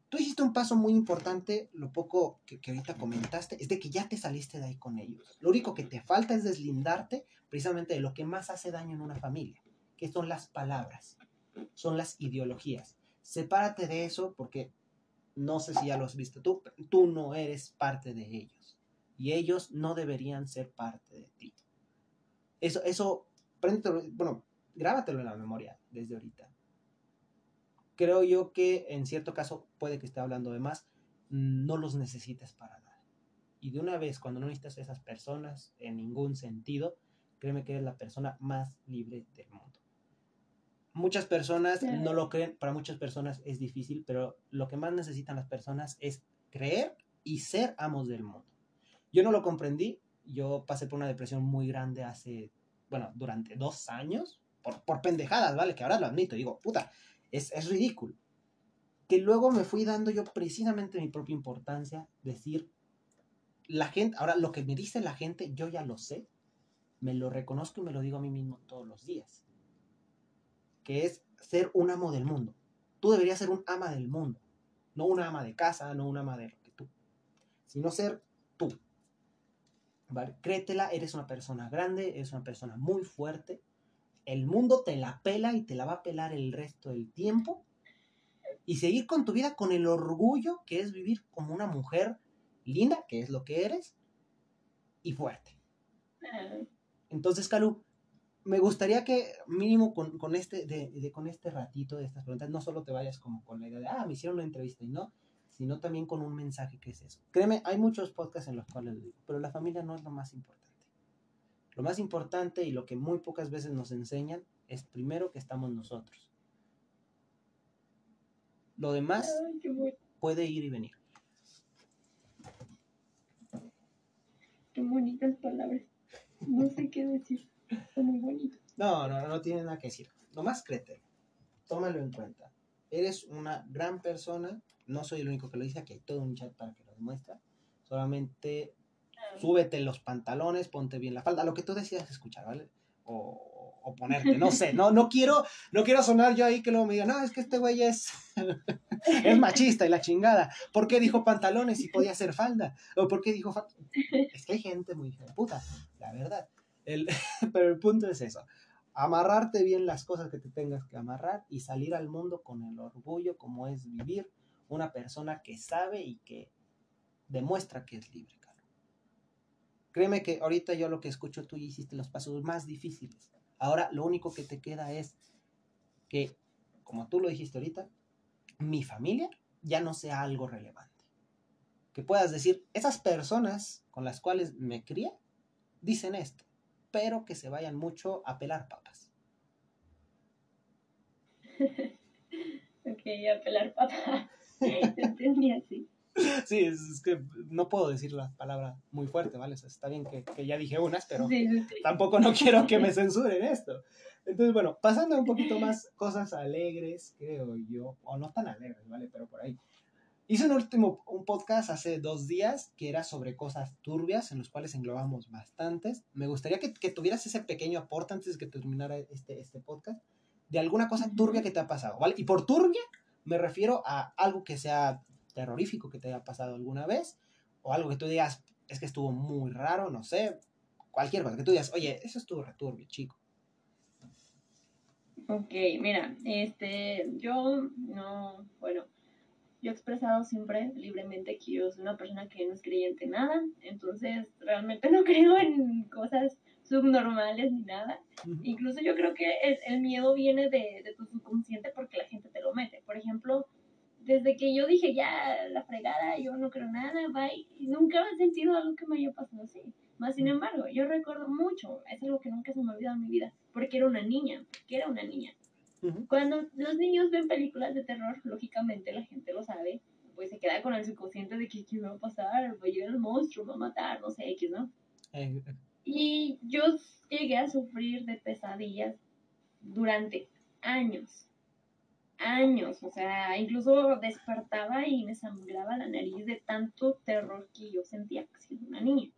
Tú hiciste un paso muy importante, lo poco que, que ahorita comentaste, es de que ya te saliste de ahí con ellos. Lo único que te falta es deslindarte precisamente de lo que más hace daño en una familia, que son las palabras, son las ideologías. Sepárate de eso porque no sé si ya lo has visto tú, tú no eres parte de ellos y ellos no deberían ser parte de ti. Eso, eso, bueno, grábatelo en la memoria desde ahorita. Creo yo que en cierto caso puede que esté hablando de más, no los necesites para nada. Y de una vez, cuando no necesitas a esas personas en ningún sentido, créeme que eres la persona más libre del mundo. Muchas personas no lo creen, para muchas personas es difícil, pero lo que más necesitan las personas es creer y ser amos del mundo. Yo no lo comprendí, yo pasé por una depresión muy grande hace, bueno, durante dos años, por, por pendejadas, ¿vale? Que ahora lo admito, digo, puta, es, es ridículo. Que luego me fui dando yo precisamente mi propia importancia, decir, la gente, ahora lo que me dice la gente, yo ya lo sé, me lo reconozco y me lo digo a mí mismo todos los días. Que es ser un amo del mundo. Tú deberías ser un ama del mundo. No una ama de casa, no una ama de lo que tú. Sino ser tú. ¿Vale? Créetela, eres una persona grande, eres una persona muy fuerte. El mundo te la pela y te la va a pelar el resto del tiempo. Y seguir con tu vida con el orgullo que es vivir como una mujer linda, que es lo que eres, y fuerte. Entonces, Calu, me gustaría que mínimo con, con este, de, de- con este ratito de estas preguntas, no solo te vayas como con la idea de, ah, me hicieron una entrevista y no, sino también con un mensaje que es eso. Créeme, hay muchos podcasts en los cuales lo digo, pero la familia no es lo más importante. Lo más importante y lo que muy pocas veces nos enseñan es primero que estamos nosotros. Lo demás puede ir y venir. qué bonitas palabras. No sé qué decir. Son muy bonitas. No, no, no tiene nada que decir. Nomás créetelo. Tómalo en cuenta. Eres una gran persona. No soy el único que lo dice. Aquí hay todo un chat para que lo demuestre. Solamente súbete los pantalones, ponte bien la falda. Lo que tú decidas escuchar, ¿vale? o, o ponerte, no sé, no, no, quiero, no quiero sonar yo ahí que luego me digan, no, es que este güey es, es machista y la chingada. ¿Por qué dijo pantalones y podía ser falda? ¿O por qué dijo falda? Es que hay gente muy puta, la verdad. El, pero el punto es eso. Amarrarte bien las cosas que te tengas que amarrar y salir al mundo con el orgullo como es vivir una persona que sabe y que demuestra que es libre, Créeme que ahorita yo lo que escucho, tú hiciste los pasos más difíciles. Ahora lo único que te queda es que, como tú lo dijiste ahorita, mi familia ya no sea algo relevante. Que puedas decir, esas personas con las cuales me crié dicen esto, pero que se vayan mucho a pelar papas. ok, a pelar papas. Entendí así. Sí, es, que no puedo decir la palabra muy fuerte, ¿vale? está bien que, ya dije unas, pero tampoco no quiero que me censuren esto. Entonces, bueno, pasando a un poquito más cosas alegres, creo yo, o no tan alegres, ¿vale? Pero por ahí. Hice un último un podcast hace dos días que era sobre cosas turbias, en los cuales englobamos bastantes. Me gustaría que, que tuvieras ese pequeño aporte antes de que terminara este, este podcast, de alguna cosa turbia que te ha pasado, ¿vale? Y por turbia me refiero a algo que sea terrorífico que te haya pasado alguna vez, o algo que tú digas, es que estuvo muy raro, no sé, cualquier cosa, que tú digas, oye, eso estuvo returbio, chico. Ok, mira, este, yo no, bueno, yo he expresado siempre libremente que yo soy una persona que no es creyente en nada, entonces realmente no creo en cosas subnormales ni nada. Incluso yo creo que el, miedo viene de, de, tu subconsciente porque la gente te lo mete. Por ejemplo, desde que yo dije ya la fregada, yo no creo nada, bye, nunca he sentido algo que me haya pasado así. Más sin embargo, yo recuerdo mucho, es algo que nunca se me ha olvidado en mi vida, porque era una niña, porque era una niña. Cuando los niños ven películas de terror, lógicamente la gente lo sabe, pues se queda con el subconsciente de que qué va a pasar, va a llegar el monstruo, va a matar, no sé, X, ¿no? Y yo llegué a sufrir de pesadillas durante años años, o sea, incluso despertaba y me sangraba la nariz de tanto terror que yo sentía siendo una niña.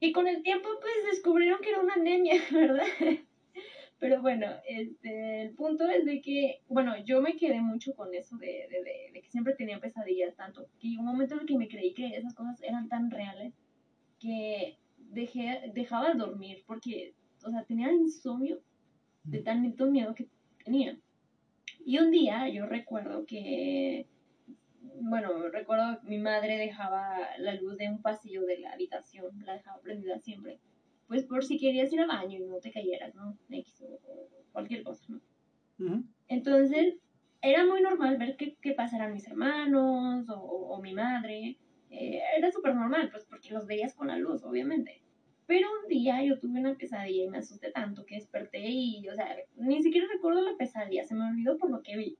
Y con el tiempo, pues descubrieron que era una anemia, ¿verdad? Pero bueno, este, el punto es de que, bueno, yo me quedé mucho con eso de, de, que siempre tenía pesadillas, tanto que llegó un momento en el que me creí que esas cosas eran tan reales que dejé, dejaba de dormir porque, o sea, tenía insomnio de tanto miedo que tenía. Y un día yo recuerdo que, bueno, recuerdo mi madre dejaba la luz de un pasillo de la habitación, la dejaba prendida siempre, pues por si querías ir al baño y no te cayeras, ¿no? o, cualquier cosa, ¿no? Entonces, era muy normal ver que, que pasaran mis hermanos o, o, mi madre. Eh, era súper normal, pues porque los veías con la luz, obviamente. Pero un día yo tuve una pesadilla y me asusté tanto que desperté y, o sea, ni siquiera recuerdo la pesadilla, se me olvidó por lo que vi.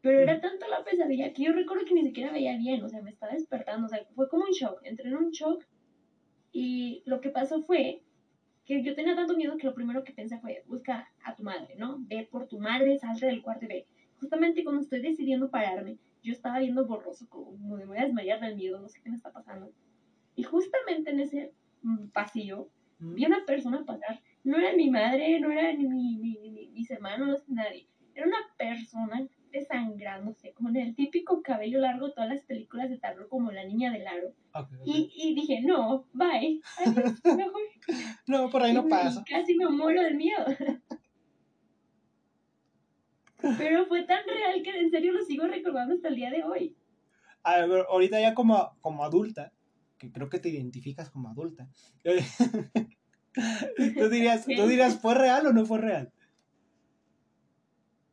Pero era tanto la pesadilla que yo recuerdo que ni siquiera veía bien, o sea, me estaba despertando, o sea, fue como un shock, entré en un shock y lo que pasó fue que yo tenía tanto miedo que lo primero que pensé fue, busca a tu madre, ¿no? Ve por tu madre, salte del cuarto y ve. Justamente cuando estoy decidiendo pararme, yo estaba viendo borroso, como me voy a desmayar del miedo, no sé qué me está pasando. Y justamente en ese pasillo, vi una persona pasar. No era mi madre, no era ni, mi, mis hermanos, nadie. Era una persona desangrándose, con el típico cabello largo, todas las películas de terror, como la niña del aro. Y, y, dije, no, bye. no, por ahí no pasa. Casi me muero de miedo. Pero fue tan real que en serio lo sigo recordando hasta el día de hoy. A ver, ahorita ya como, como adulta, creo que te identificas como adulta. ¿Tú, dirías, ¿Tú dirías, ¿fue real o no fue real?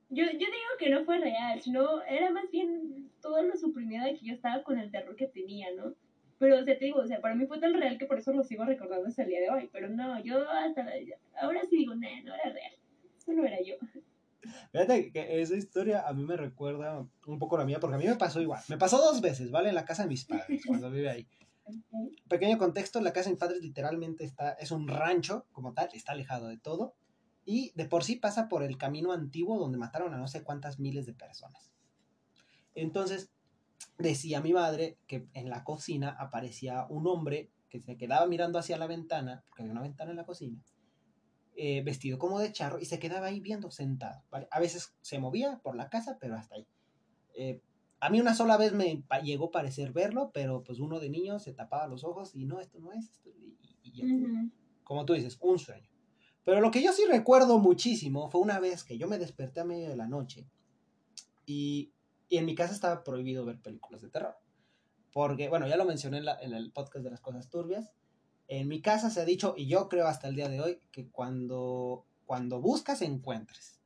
Yo, yo digo que no fue real, sino era más bien todo lo suprimida de que yo estaba con el terror que tenía, ¿no? Pero, o sea, te digo, o sea, para mí fue tan real que por eso lo sigo recordando hasta el día de hoy. Pero no, yo hasta ahora sí digo, no, no era real. Eso no era yo. Fíjate que esa historia a mí me recuerda un poco la mía, porque a mí me pasó igual. Me pasó dos veces, ¿vale? En la casa de mis padres, cuando vive ahí. Pequeño contexto, la casa de mis padres literalmente está, es un rancho como tal, está alejado de todo y de por sí pasa por el camino antiguo donde mataron a no sé cuántas miles de personas. Entonces, decía mi madre que en la cocina aparecía un hombre que se quedaba mirando hacia la ventana, porque había una ventana en la cocina, eh, vestido como de charro y se quedaba ahí viendo sentado. A veces se movía por la casa, pero hasta ahí. Eh, a mí una sola vez me llegó a parecer verlo, pero pues uno de niño se tapaba los ojos y no, esto no es, esto, y, y ya. Ujú. como tú dices, un sueño. Pero lo que yo sí recuerdo muchísimo fue una vez que yo me desperté a medio de la noche y, y en mi casa estaba prohibido ver películas de terror. Porque, bueno, ya lo mencioné en, la- en el podcast de las cosas turbias. En mi casa se ha dicho, y yo creo hasta el día de hoy, que cuando, cuando buscas, encuentres.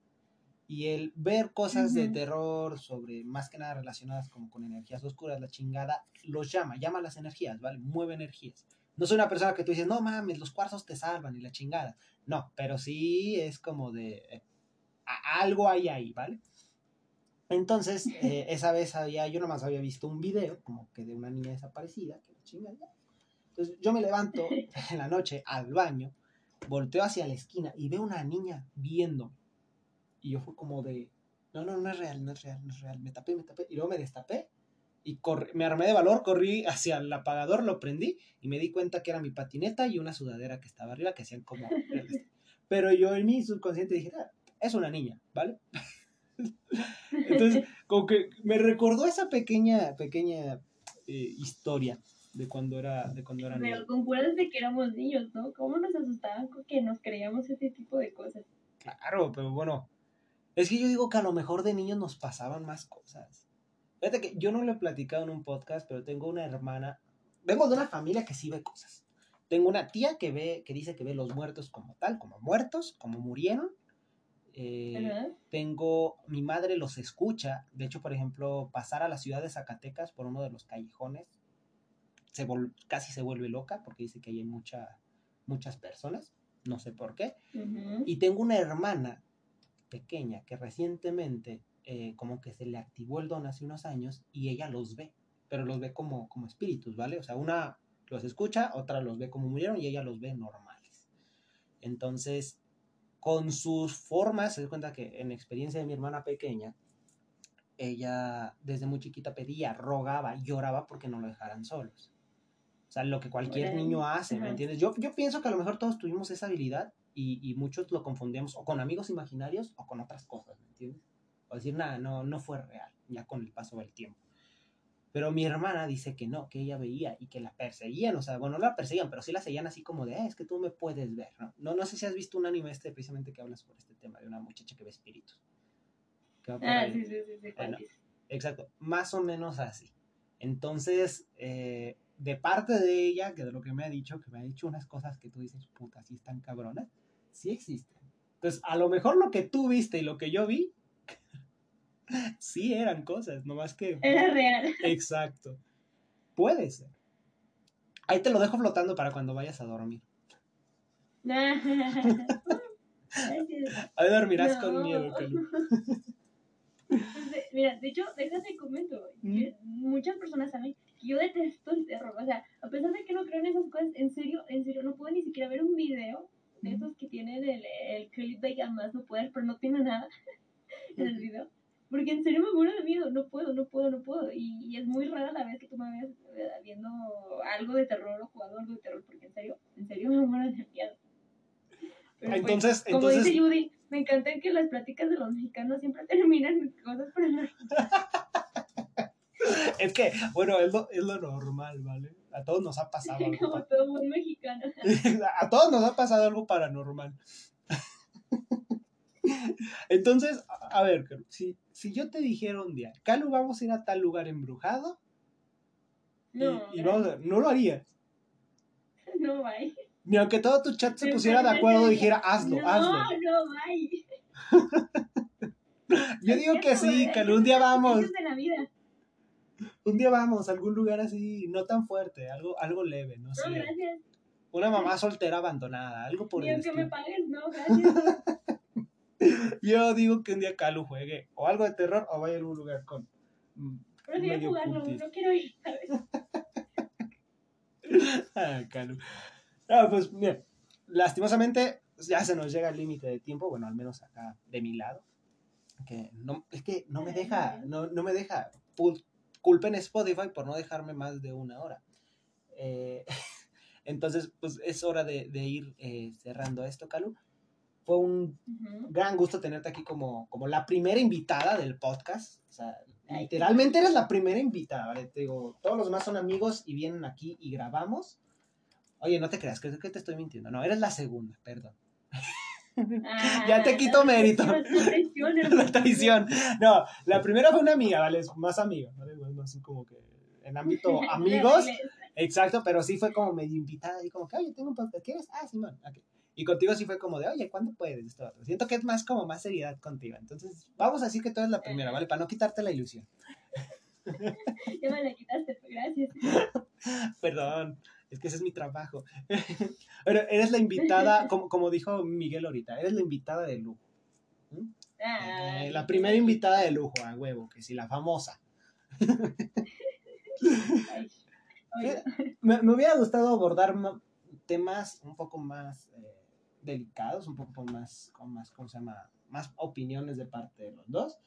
Y el ver cosas de Ujú. terror sobre, más que nada relacionadas como con energías oscuras, la chingada, los llama, llama las energías, ¿vale? Mueve energías. No soy una persona que tú dices, no mames, los cuarzos te salvan y la chingada. No, pero sí es como de, eh, algo hay ahí, ¿vale? Entonces, eh, esa vez había, yo nomás había visto un video, como que de una niña desaparecida, que la chingada. Entonces, yo me levanto en la noche al baño, volteo hacia la esquina y veo una niña viéndome. Y yo fui como de, no, no, no es real, no es real, no es real. Me tapé, me tapé. Y luego me destapé y corrí- me armé de valor, corrí hacia el apagador, lo prendí y me di cuenta que era mi patineta y una sudadera que estaba arriba que hacían como... Pero yo en mi subconsciente dije, "Ah, es una niña, ¿vale? Entonces, como que me recordó esa pequeña, pequeña eh, historia de cuando era, de cuando era niño. Pero concuerdas de que éramos niños, ¿no? ¿Cómo nos asustaban con que nos creíamos ese tipo de cosas? Claro, pero bueno, es que yo digo que a lo mejor de niños nos pasaban más cosas. Fíjate que yo no lo he platicado en un podcast, pero tengo una hermana, vengo de una familia que sí ve cosas. Tengo una tía que ve, que dice que ve los muertos como tal, como muertos, como murieron. Eh, tengo, mi madre los escucha, de hecho, por ejemplo, pasar a la ciudad de Zacatecas por uno de los callejones, se vol- casi se vuelve loca porque dice que hay mucha, muchas personas, no sé por qué. Y tengo una hermana pequeña que recientemente eh, como que se le activó el don hace unos años y ella los ve, pero los ve como, como espíritus, ¿vale? O sea, una los escucha, otra los ve como murieron y ella los ve normales. Entonces, con sus formas, se da cuenta que en experiencia de mi hermana pequeña, ella desde muy chiquita pedía, rogaba, lloraba porque no lo dejaran solos. O sea, lo que cualquier niño hace, ¿me entiendes? Yo, yo pienso que a lo mejor todos tuvimos esa habilidad y, y muchos lo confundíamos o con amigos imaginarios o con otras cosas, ¿me entiendes? O decir, nada, no, no fue real, ya con el paso del tiempo. Pero mi hermana dice que no, que ella veía y que la perseguían, o sea, bueno, no la perseguían, pero sí la seguían así como de, "Ah, es que tú me puedes ver, ¿no? ¿no? No sé si has visto un anime este precisamente que habla sobre este tema, de una muchacha que ve espíritus. Que Ah, sí, sí, sí, sí. ¿cuál Bueno. Exacto, más o menos así. Entonces, eh, de parte de ella, que de lo que me ha dicho, que me ha dicho unas cosas que tú dices, puta, sí están cabronas, sí existen. Entonces, a lo mejor lo que tú viste y lo que yo vi, sí eran cosas, nomás que... Era real. Exacto. Puede ser. Ahí te lo dejo flotando para cuando vayas a dormir. Ahí dormirás No. con miedo, Calu. De- Mira, de hecho, déjate comento. Mm. Muchas personas saben que yo detesto el terror. O sea, a pesar de que no creo en esas cosas, en serio, en serio, no puedo ni siquiera ver un video de esos que tienen el, el clickbait a más no poder, pero no tiene nada en el video. Porque en serio me muero de miedo, no puedo, no puedo, no puedo. Y, y es muy rara la vez que tú me ves eh, viendo algo de terror o jugando algo de terror, porque en serio, en serio me muero de miedo. Pero pues, Entonces, como entonces, dice Judy, me encanta que las pláticas de los mexicanos siempre terminan en cosas paranormales. es que, bueno, es lo, es lo normal, ¿vale? A todos nos ha pasado algo. como todo buen mexicano. A todos nos ha pasado algo paranormal. Entonces, a ver, si, si yo te dijera un día, Calu, vamos a ir a tal lugar embrujado, No, y vamos a- no lo harías. no, bye. Ni aunque todo tu chat se pusiera de acuerdo y dijera, hazlo, no, hazlo. no, bye. Yo digo que sí, Calu, un día vamos, de la vida. Un día vamos a algún lugar así, no tan fuerte, algo, algo leve, no No, sé. gracias. Una mamá soltera abandonada, algo por Ni el aunque me estilo. paguen, no, gracias. Yo digo que un día Calu juegue o algo de terror o vaya a algún lugar con Prefiero medio jugarlo, no quiero ir, ¿sabes? Ah, Calu. Ah, pues mira, lastimosamente ya se nos llega el límite de tiempo, bueno, al menos acá de mi lado. Que no, es que no me deja, no, no me deja. Culpen Spotify por no dejarme más de una hora. Eh, entonces, pues es hora de, de ir eh, cerrando esto, Calu. fue un gran gusto tenerte aquí como, como la primera invitada del podcast. O sea, literalmente eres la primera invitada, ¿vale? Te digo, todos los demás son amigos y vienen aquí y grabamos. Oye, no te creas, creo que te estoy mintiendo. No, eres la segunda, perdón. Ya te quito mérito. La traición. No, la primera fue una amiga, ¿vale? Más amiga, ¿vale? Más como que en ámbito amigos. Exacto, pero sí fue como medio invitada y como que, oye, tengo un podcast, ¿quieres? Ah, Simón, ok. Y contigo sí fue como de, oye, ¿cuándo puedes? Esto, Siento que es más como más seriedad contigo. Entonces, vamos a decir que tú eres la primera, ¿vale? Para no quitarte la ilusión. ya me la quitaste, pues, gracias. Perdón, es que ese es mi trabajo. Pero eres la invitada, como, como dijo Miguel ahorita, eres la invitada de lujo. Ah, eh, la primera invitada de lujo, a huevo, que sí, la famosa. me, me, hubiera gustado abordar temas un poco más eh, delicados, un poco más, con más, ¿cómo se llama? Más opiniones de parte de los dos.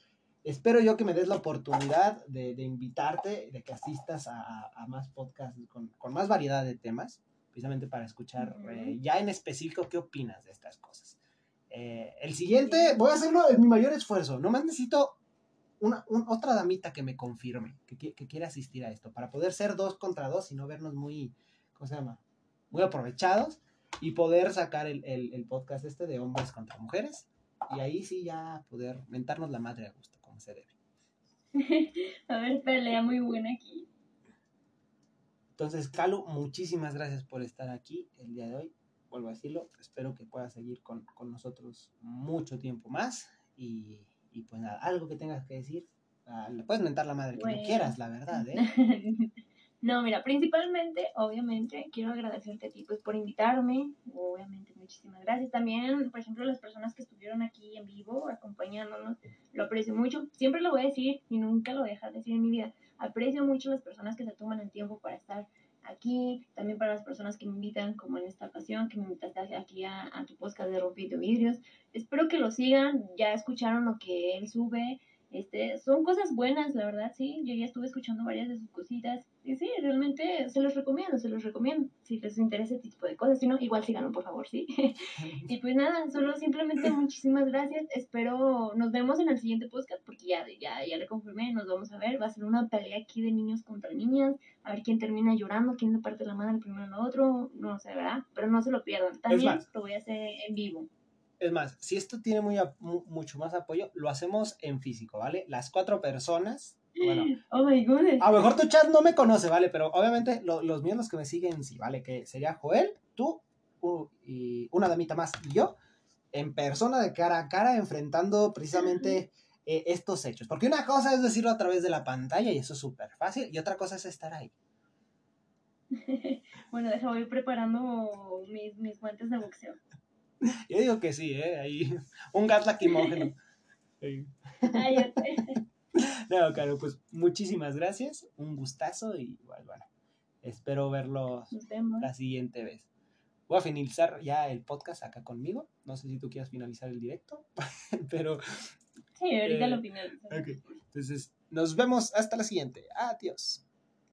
Espero yo que me des la oportunidad de, de invitarte, de que asistas a, a más podcasts con, con, más variedad de temas, precisamente para escuchar eh, ya en específico qué opinas de estas cosas. Eh, el siguiente, voy a hacerlo en mi mayor esfuerzo. Nomás necesito una, otra damita que me confirme que, que, quiere asistir a esto, para poder ser dos contra dos y no vernos muy, ¿cómo se llama? Muy aprovechados y poder sacar el, el, podcast este de hombres contra mujeres y ahí sí ya poder mentarnos la madre a gusto, se debe. a ver, pelea muy buena aquí. Entonces, Calu, muchísimas gracias por estar aquí el día de hoy. Vuelvo a decirlo, espero que puedas seguir con, con nosotros mucho tiempo más. Y, y, pues nada, algo que tengas que decir, uh, le puedes mentar la madre que quieras, la verdad, ¿eh? No, mira, principalmente, obviamente, quiero agradecerte a ti pues, por invitarme. Obviamente, muchísimas gracias. También, por ejemplo, las personas que estuvieron aquí en vivo acompañándonos, lo aprecio mucho. Siempre lo voy a decir y nunca lo voy decir en mi vida. Aprecio mucho las personas que se toman el tiempo para estar aquí, también para las personas que me invitan, como en esta ocasión, que me invitaste aquí a, a tu podcast de Rompiendo Vidrios. Espero que lo sigan, ya escucharon lo que él sube, este, son cosas buenas, la verdad, sí. Yo ya estuve escuchando varias de sus cositas. Y sí, realmente se los recomiendo, se los recomiendo. Si les interesa este tipo de cosas, si no, igual síganlo, por favor, sí. y pues nada, solo simplemente muchísimas gracias. Espero, nos vemos en el siguiente podcast, porque ya, ya, ya le confirmé, nos vamos a ver. Va a ser una pelea aquí de niños contra niñas. A ver quién termina llorando, quién le parte la mano el primero al otro. No sé, ¿verdad? Pero no se lo pierdan. También lo voy a hacer en vivo. Es más, si esto tiene muy, mucho más apoyo, lo hacemos en físico, ¿vale? Las cuatro personas. Bueno, oh my goodness. A lo mejor tu chat no me conoce, ¿vale? Pero obviamente los míos, los que me siguen, sí, ¿vale? Que sería Joel, tú y una damita más y yo, en persona, de cara a cara, enfrentando precisamente eh, estos hechos. Porque una cosa es decirlo a través de la pantalla y eso es súper fácil, y otra cosa es estar ahí. bueno, deja, voy preparando mis, mis guantes de boxeo. Yo digo que sí, ¿eh? Ahí, un gas lacrimógeno. no, claro, pues muchísimas gracias, un gustazo y bueno, espero verlos la siguiente vez. Voy a finalizar ya el podcast acá conmigo. No sé si tú quieras finalizar el directo, pero... Sí, ahorita lo eh, finalizo. Entonces, nos vemos hasta la siguiente. Adiós.